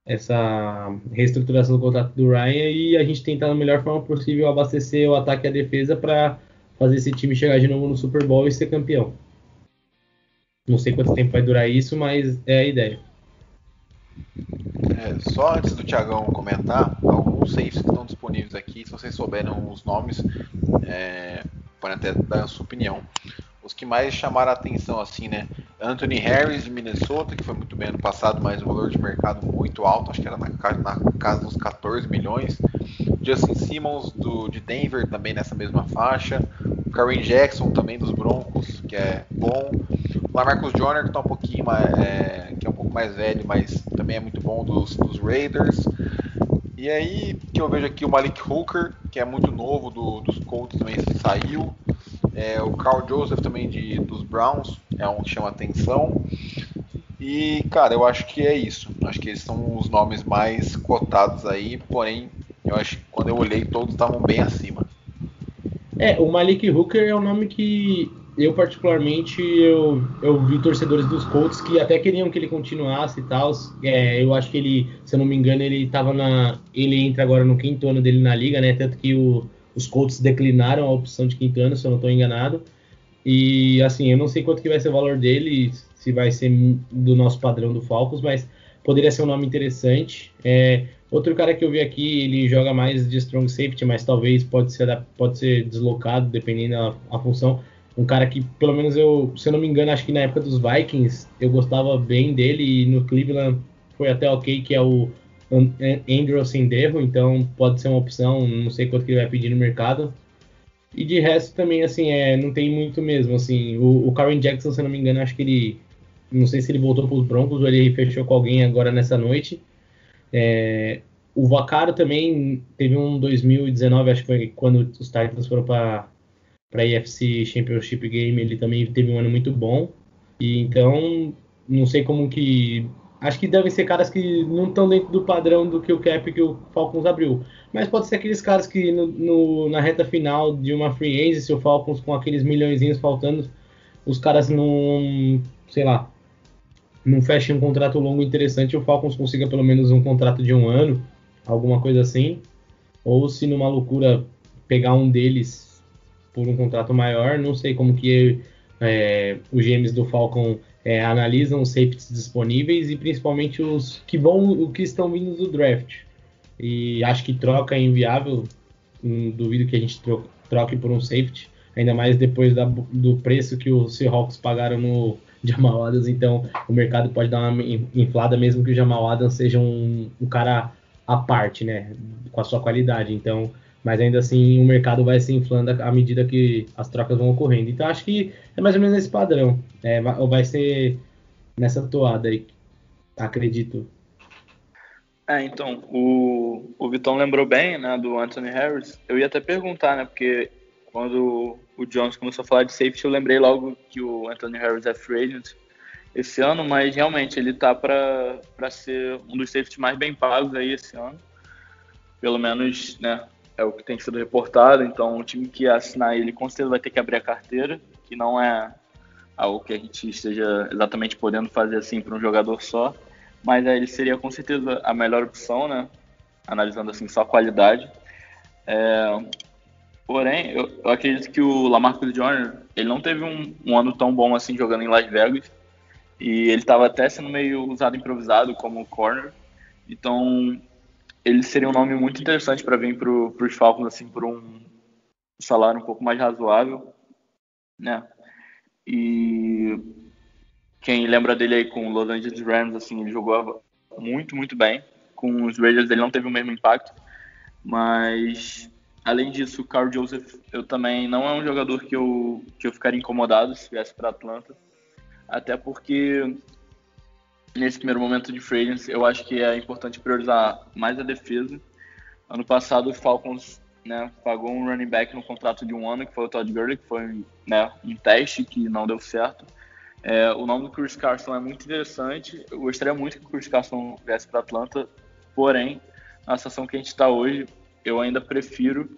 essa reestruturação do contrato do Ryan e a gente tentar da melhor forma possível abastecer o ataque e a defesa para fazer esse time chegar de novo no Super Bowl e ser campeão. Não sei quanto tempo vai durar isso, mas é a ideia. É, só antes do Tiagão comentar, alguns safes que estão disponíveis aqui, se vocês souberem os nomes, é, podem até dar a sua opinião. Os que mais chamaram a atenção, assim, né? Anthony Harris de Minnesota, que foi muito bem ano passado, mas o valor de mercado muito alto, acho que era na, na casa dos 14 milhões. Justin Simmons do, de Denver também nessa mesma faixa. Karen Jackson também dos Broncos, que é bom. Lamarcus Joyner, que tá um pouquinho mais, é, que é um pouco mais velho, mas também é muito bom dos, dos Raiders. E aí que eu vejo aqui o Malik Hooker, que é muito novo do, dos Colts também saiu. É, o Carl Joseph também de, dos Browns é um que chama atenção. E, cara, eu acho que é isso. Acho que eles são os nomes mais cotados aí, porém, eu acho que quando eu olhei, todos estavam bem acima. É, o Malik Hooker é um nome que eu particularmente eu, eu vi torcedores dos Colts que até queriam que ele continuasse e tal. É, eu acho que ele, se eu não me engano, ele estava na. Ele entra agora no quinto ano dele na liga, né? Tanto que o, os Colts declinaram a opção de quinto ano, se eu não estou enganado. E assim, eu não sei quanto que vai ser o valor dele, se vai ser do nosso padrão do Falcons, mas poderia ser um nome interessante. É, outro cara que eu vi aqui, ele joga mais de strong safety, mas talvez pode ser, pode ser deslocado, dependendo da função um cara que, pelo menos eu, se eu não me engano, acho que na época dos Vikings eu gostava bem dele e no Cleveland foi até ok, que é o Andrew Senderro, então pode ser uma opção, não sei quanto que ele vai pedir no mercado. E de resto também, assim, é, não tem muito mesmo, assim, o, o Karen Jackson, se eu não me engano, acho que ele, não sei se ele voltou para os Broncos ou ele fechou com alguém agora nessa noite. É, o Vacaro também teve um 2019, acho que foi quando os Titans foram para para a EFC Championship Game, ele também teve um ano muito bom. E então, não sei como que. Acho que devem ser caras que não estão dentro do padrão do que o cap que o Falcons abriu. Mas pode ser aqueles caras que no, no, na reta final de uma free agency, o Falcons com aqueles milhões faltando, os caras não, sei lá, não fechem um contrato longo interessante, o Falcons consiga pelo menos um contrato de um ano, alguma coisa assim. Ou se numa loucura pegar um deles por um contrato maior. Não sei como que é, os GMs do Falcon é, analisam os safeties disponíveis e principalmente os que vão, o que estão vindo do draft. E acho que troca é inviável. Hum, duvido que a gente troque por um safety, ainda mais depois da, do preço que os Seahawks pagaram no Jamal Adams. Então o mercado pode dar uma inflada mesmo que o Jamal Adams seja um, um cara à parte, né, com a sua qualidade. Então mas ainda assim o mercado vai se inflando à medida que as trocas vão ocorrendo. Então acho que é mais ou menos esse padrão. É, vai ser nessa toada aí, acredito. É, então, o, o Vitão lembrou bem, né, do Anthony Harris. Eu ia até perguntar, né, porque quando o Jones começou a falar de safety, eu lembrei logo que o Anthony Harris é free agent esse ano, mas realmente ele tá para ser um dos safeties mais bem pagos aí esse ano. Pelo menos, né, é o que tem sido reportado, então o time que assinar ele com certeza vai ter que abrir a carteira, que não é algo que a gente esteja exatamente podendo fazer assim para um jogador só, mas aí ele seria com certeza a melhor opção, né? Analisando assim só a qualidade. É, porém, eu, eu, acredito que o Lamarcus Joyner ele não teve um, um, ano tão bom assim jogando em Las Vegas e ele estava até sendo meio usado improvisado como corner. Então ele seria um nome muito interessante para vir para os Falcons assim por um salário um pouco mais razoável, né? E quem lembra dele aí com o Los Angeles Rams, assim, ele jogou muito, muito bem. Com os Raiders ele não teve o mesmo impacto, mas além disso, o Carl Joseph, eu também não é um jogador que eu que eu ficaria incomodado se viesse para Atlanta, até porque nesse primeiro momento de free agency, eu acho que é importante priorizar mais a defesa. Ano passado, o Falcons né, pagou um running back no contrato de um ano, que foi o Todd Gurley, que foi né, um teste que não deu certo. É, o nome do Chris Carson é muito interessante. Eu gostaria muito que o Chris Carson viesse para Atlanta, porém, na situação que a gente está hoje, eu ainda prefiro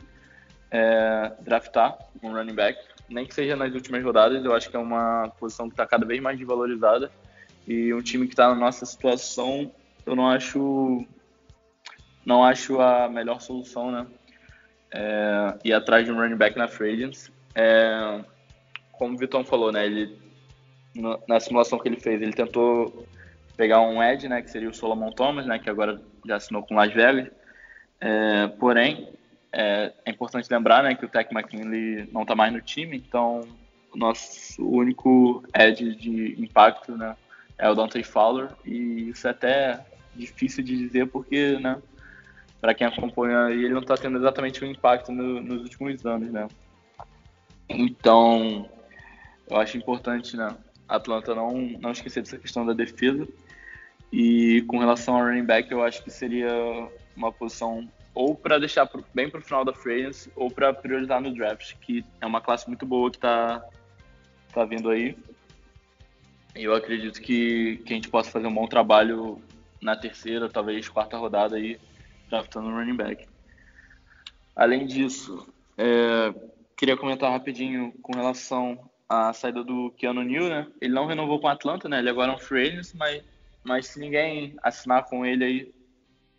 é, draftar um running back, nem que seja nas últimas rodadas. Eu acho que é uma posição que está cada vez mais desvalorizada. E um time que está na nossa situação, eu não acho não acho a melhor solução, né? É, ir atrás de um running back na free agents. É, como o Vitão falou, né? Ele na simulação que ele fez, ele tentou pegar um edge, né? Que seria o Solomon Thomas, né? Que agora já assinou com Las Vegas. É, porém, é, é, importante lembrar, né? Que o Tech McKinley não está mais no time, então o nosso único edge de impacto, né? É o Dante Fowler, e isso é até difícil de dizer porque, né, para quem acompanha ele não está tendo exatamente o um impacto no, nos últimos anos, né. Então, eu acho importante, né, a Atlanta não, não esquecer dessa questão da defesa. E com relação ao running back, eu acho que seria uma posição ou para deixar bem para o final da free ou para priorizar no draft, que é uma classe muito boa que está tá vindo aí. Eu acredito que, que a gente possa fazer um bom trabalho na terceira, talvez quarta rodada aí, draftando um running back. Além disso, é, queria comentar rapidinho com relação à saída do Keanu Neal, né? Ele não renovou com o Atlanta, né? Ele agora é um free agent, mas, mas se ninguém assinar com ele aí,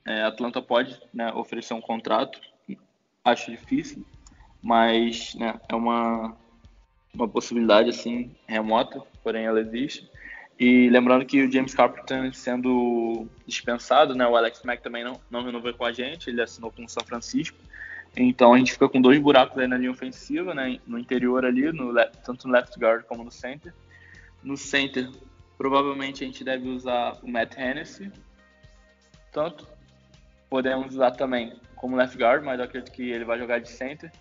é, Atlanta pode né, oferecer um contrato. Acho difícil, mas né, é uma, uma possibilidade assim remota, porém ela existe. E lembrando que o James Carpenter sendo dispensado, né, o Alex Mack também não, não renovou com a gente, ele assinou com o São Francisco. Então a gente fica com dois buracos aí na linha ofensiva, né, no interior ali, no, tanto no left guard como no center. No center, provavelmente a gente deve usar o Matt Hennessy, tanto podemos usar também como left guard, mas eu acredito que ele vai jogar de center.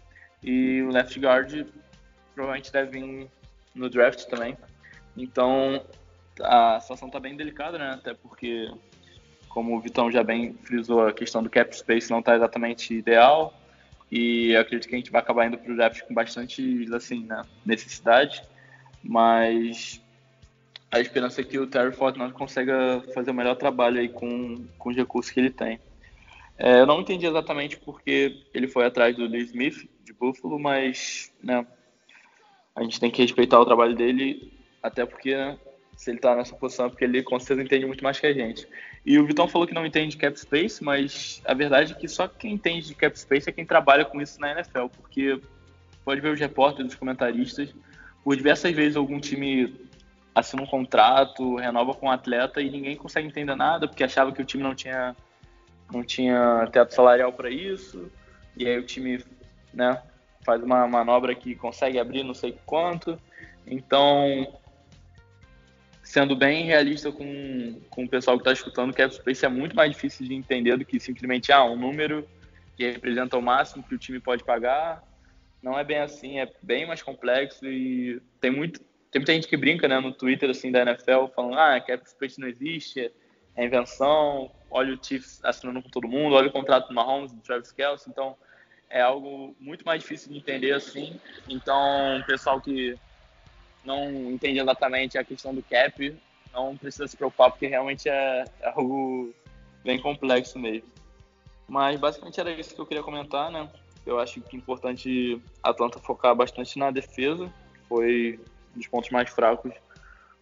E o left guard provavelmente deve vir no draft também. Então a situação está bem delicada, né? Até porque, como o Vitão já bem frisou, a questão do cap space não está exatamente ideal. E acredito que a gente vai acabar indo para o draft com bastante assim, né, necessidade. Mas a esperança é que o Terry Fortnite consiga fazer o melhor trabalho aí com, com os recursos que ele tem. É, eu não entendi exatamente porque ele foi atrás do Lee Smith, de Buffalo, mas né, a gente tem que respeitar o trabalho dele, até porque né, se ele está nessa posição é porque ele com certeza entende muito mais que a gente. E o Vitão falou que não entende de cap space, mas a verdade é que só quem entende de cap space é quem trabalha com isso na NFL, porque pode ver os repórteres, os comentaristas, por diversas vezes algum time assina um contrato, renova com um atleta e ninguém consegue entender nada porque achava que o time não tinha não tinha teto salarial para isso e aí o time, né, faz uma manobra que consegue abrir não sei quanto. Então, sendo bem realista com, com o pessoal que está escutando, cap space é muito mais difícil de entender do que simplesmente ah, um número que representa o máximo que o time pode pagar. Não é bem assim, é bem mais complexo e tem muito tem muita gente que brinca né, no Twitter assim da NFL falando ah, cap space não existe, é invenção, olha o Chiefs assinando com todo mundo, olha o contrato do Mahomes, do Travis Kelce, então é algo muito mais difícil de entender assim. Então, pessoal que não entende exatamente a questão do cap, não precisa se preocupar, porque realmente é, é algo bem complexo mesmo. Mas basicamente era isso que eu queria comentar, né? Eu acho que é importante a Atlanta focar bastante na defesa, foi um dos pontos mais fracos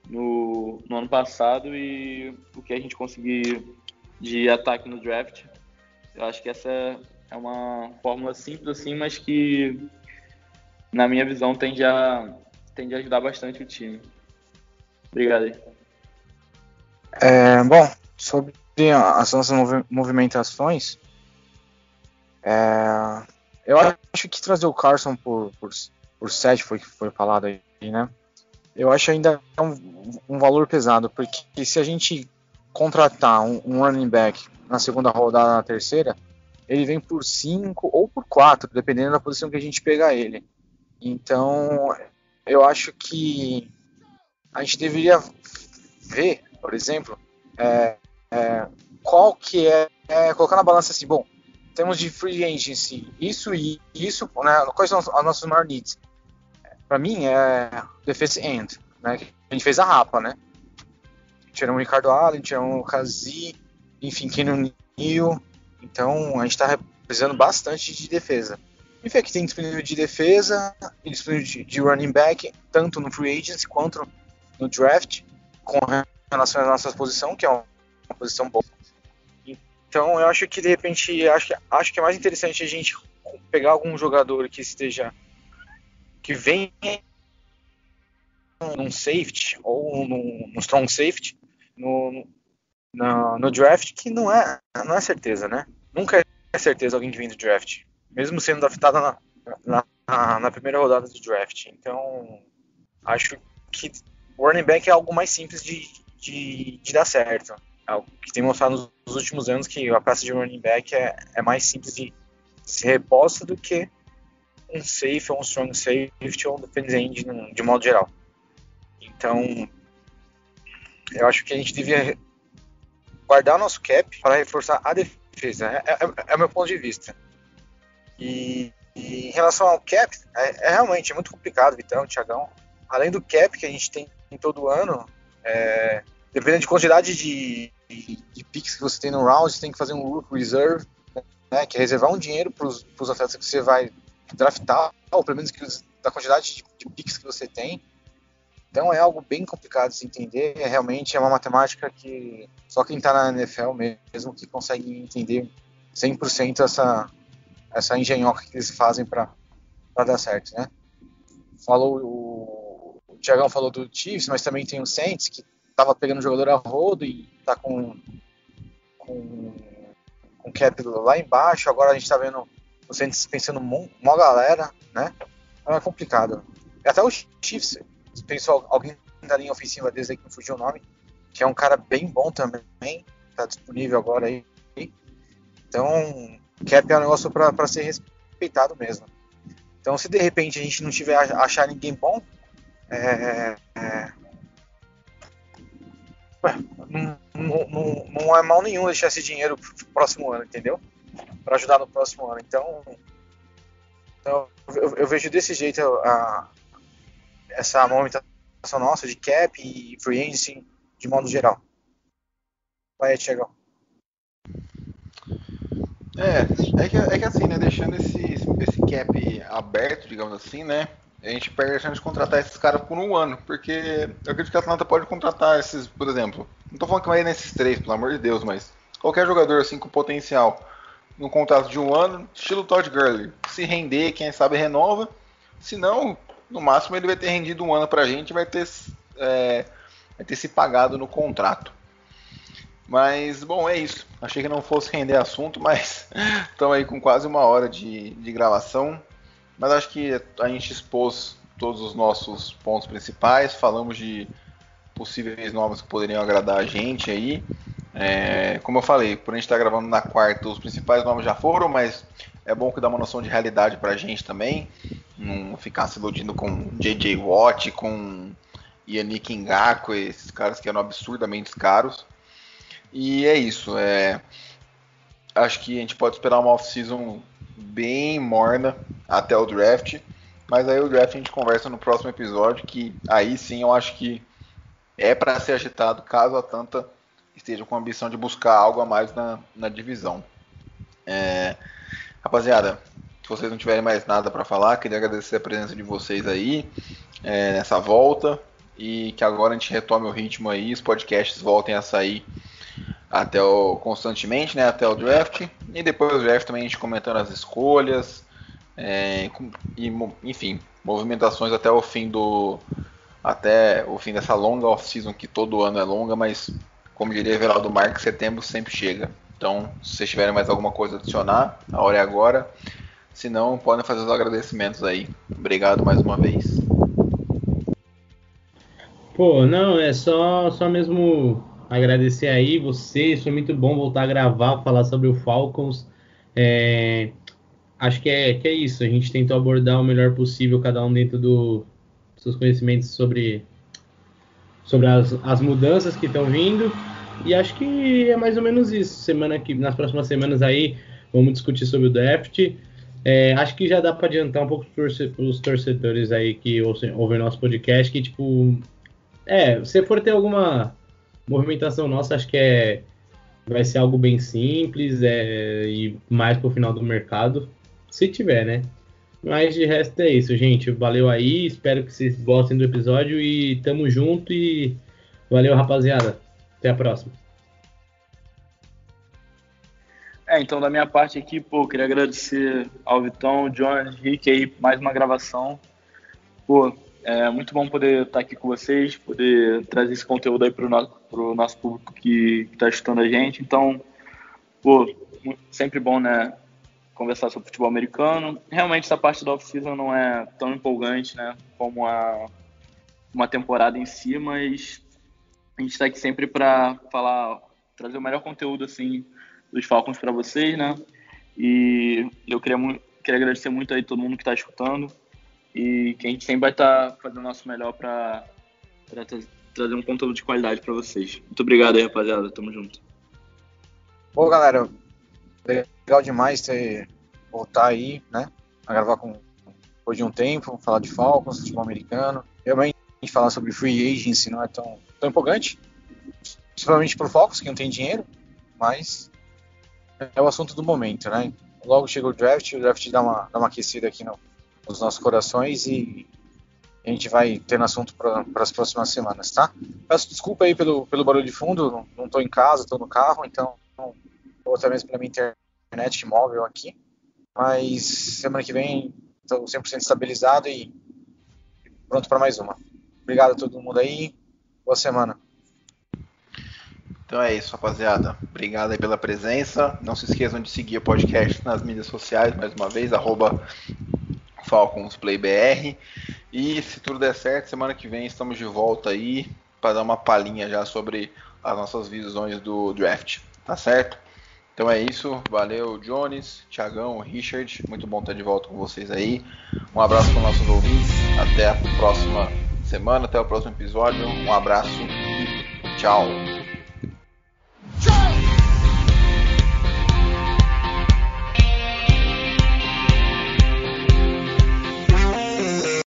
no, no ano passado e o que a gente conseguir de ataque no draft. Eu acho que essa é uma fórmula simples assim, mas que na minha visão tende a tende a ajudar bastante o time. Obrigado aí. É, bom, sobre as nossas movimentações, é, eu acho que trazer o Carson por, por, por 7 foi foi falado aí, né? Eu acho ainda um, um valor pesado, porque se a gente contratar um, um running back na segunda rodada, na terceira, ele vem por 5 ou por 4, dependendo da posição que a gente pegar ele. Então, eu acho que a gente deveria ver, por exemplo, é, é, qual que é, é, colocar na balança assim, bom, temos de free agency isso e isso, né, quais são as nossas maiores needs? Para mim é defense end, né, a gente fez a rapa, né, tiramos o Ricardo Allen, tiramos o Kazi, enfim, Keanu Neal, então a gente está precisando bastante de defesa. E vê que tem disponível de defesa e disponível de, running back, tanto no free agency quanto no draft, com relação à nossa posição, que é uma, posição boa. Então eu acho que de repente acho que, acho que é mais interessante a gente pegar algum jogador que esteja que venha num safety ou num, num strong safety no, no, no, draft que não é não é certeza, né? Nunca é certeza alguém que vem do draft mesmo sendo draftado na, na, na, primeira rodada do draft. Então, acho que o running back é algo mais simples de, de, de dar certo. É algo que tem mostrado nos últimos anos que a peça de running back é, é mais simples de se reposta do que um safe ou um strong safety ou um defense end de modo geral. Então, eu acho que a gente devia guardar nosso cap para reforçar a defesa. É, é, é, o meu ponto de vista. E, e em relação ao cap, é, é, realmente muito complicado, Vitão, Thiagão. Além do cap que a gente tem em todo ano, é, dependendo de quantidade de, de, de picks que você tem no round, você tem que fazer um look reserve, né, que é reservar um dinheiro para os atletas que você vai draftar, ou pelo menos que, da quantidade de, de picks que você tem. Então é algo bem complicado de se entender, é, realmente é uma matemática que só quem está na NFL mesmo que consegue entender 100% essa, essa engenhoca que eles fazem para dar certo, né? Falou o, o Tiagão falou do Chiefs, mas também tem o Saints que estava pegando o jogador a rodo e está com, com com cap lá embaixo, agora a gente está vendo o Saints pensando uma galera, né? É complicado. Até o Chiefs pensou alguém da linha ofensiva aí que não fugiu o nome, que é um cara bem bom também, tá disponível agora aí. Então, cap é um negócio para ser respeitado mesmo. Então, se de repente a gente não tiver achar ninguém bom, é, é, não, não, não, é mal nenhum deixar esse dinheiro pro próximo ano, entendeu? Para ajudar no próximo ano. Então, então eu, eu vejo desse jeito a, essa movimentação nossa de cap e free agency de modo geral. Vai, Tiagão. É, é que, é que assim, né, deixando esse, esse cap aberto, digamos assim, né, a gente perde a chance de contratar esses caras por um ano, porque eu acredito que a Atlanta pode contratar esses, por exemplo, não estou falando que vai nesses três, pelo amor de Deus, mas qualquer jogador assim com potencial num contrato de um ano, estilo Todd Gurley, se render, quem sabe renova, se não, no máximo ele vai ter rendido um ano para a gente, vai ter, é, vai ter se pagado no contrato. Mas, bom, é isso. Achei que não fosse render assunto, mas estamos aí com quase uma hora de, de gravação. Mas acho que a gente expôs todos os nossos pontos principais, falamos de possíveis nomes que poderiam agradar a gente aí. É, como eu falei, por a gente estar tá gravando na quarta, os principais nomes já foram, mas é bom que dá uma noção de realidade pra gente também. Não ficar se iludindo com J.J. Watt, com Yannick Ngaku, esses caras que eram absurdamente caros. E é isso. É, acho que a gente pode esperar uma off-season bem morna até o draft. Mas aí o draft a gente conversa no próximo episódio, que aí sim eu acho que é para ser agitado caso a Tanta esteja com a ambição de buscar algo a mais na, na divisão. É, rapaziada, se vocês não tiverem mais nada para falar, queria agradecer a presença de vocês aí é, nessa volta e que agora a gente retome o ritmo aí, os podcasts voltem a sair até o, constantemente, né, até o draft. E depois do draft também a gente comentando as escolhas. É, e, enfim, movimentações até o fim do. Até o fim dessa longa off-season, que todo ano é longa, mas como diria Everaldo Marques, setembro sempre chega. Então, se vocês tiverem mais alguma coisa a adicionar, a hora é agora. Se não, podem fazer os agradecimentos aí. Obrigado mais uma vez. Pô, não, é só, só mesmo agradecer aí vocês. Foi muito bom voltar a gravar, falar sobre o Falcons. É, acho que é, que é isso. A gente tentou abordar o melhor possível, cada um dentro do, dos seus conhecimentos sobre, sobre as, as mudanças que estão vindo. E acho que é mais ou menos isso. Semana que, nas próximas semanas aí, vamos discutir sobre o draft. É, acho que já dá para adiantar um pouco para os torcedores aí que ouvem, ouvem nosso podcast, que tipo, é, se for ter alguma movimentação nossa acho que é vai ser algo bem simples é, e mais pro final do mercado, se tiver, né? Mas de resto é isso, gente. Valeu aí, espero que vocês gostem do episódio e tamo junto e valeu, rapaziada. Até a próxima. É, então da minha parte aqui, pô, queria agradecer ao Vitão, John, Henrique aí, mais uma gravação. Pô, é muito bom poder estar aqui com vocês, poder trazer esse conteúdo aí para o nosso, nosso público que está escutando a gente. Então, pô, sempre bom, né, conversar sobre futebol americano. Realmente essa parte da off-season não é tão empolgante, né, como a, uma temporada em si, mas a gente está aqui sempre para falar, trazer o melhor conteúdo, assim, dos Falcons para vocês, né, e eu queria, queria agradecer muito aí todo mundo que está escutando e que a gente sempre vai estar tá fazendo o nosso melhor para trazer um conteúdo de qualidade para vocês. Muito obrigado aí, rapaziada. Tamo junto. Bom, galera, legal demais ter voltar aí, né? A gravar com depois de um tempo, falar de Falcons, futebol americano. Realmente falar sobre free agency não é tão, tão empolgante, principalmente para o que não tem dinheiro, mas é o assunto do momento, né? Logo chega o draft, o draft dá uma, dá uma aquecida aqui no, nos nossos corações e a gente vai tendo assunto para as próximas semanas, tá? Peço desculpa aí pelo, pelo barulho de fundo, não estou em casa, estou no carro, então ou até mesmo pela minha internet móvel aqui. Mas semana que vem estou 100% estabilizado e pronto para mais uma. Obrigado a todo mundo aí. Boa semana. Então é isso, rapaziada. Obrigado aí pela presença. Não se esqueçam de seguir o podcast nas mídias sociais, mais uma vez, FalconsPlayBR. E se tudo der certo, semana que vem estamos de volta aí para dar uma palhinha já sobre as nossas visões do draft. Tá certo? Então é isso. Valeu, Jones, Thiagão, Richard. Muito bom estar de volta com vocês aí. Um abraço para os nossos ouvintes. Até a próxima semana, até o próximo episódio. Um abraço e tchau.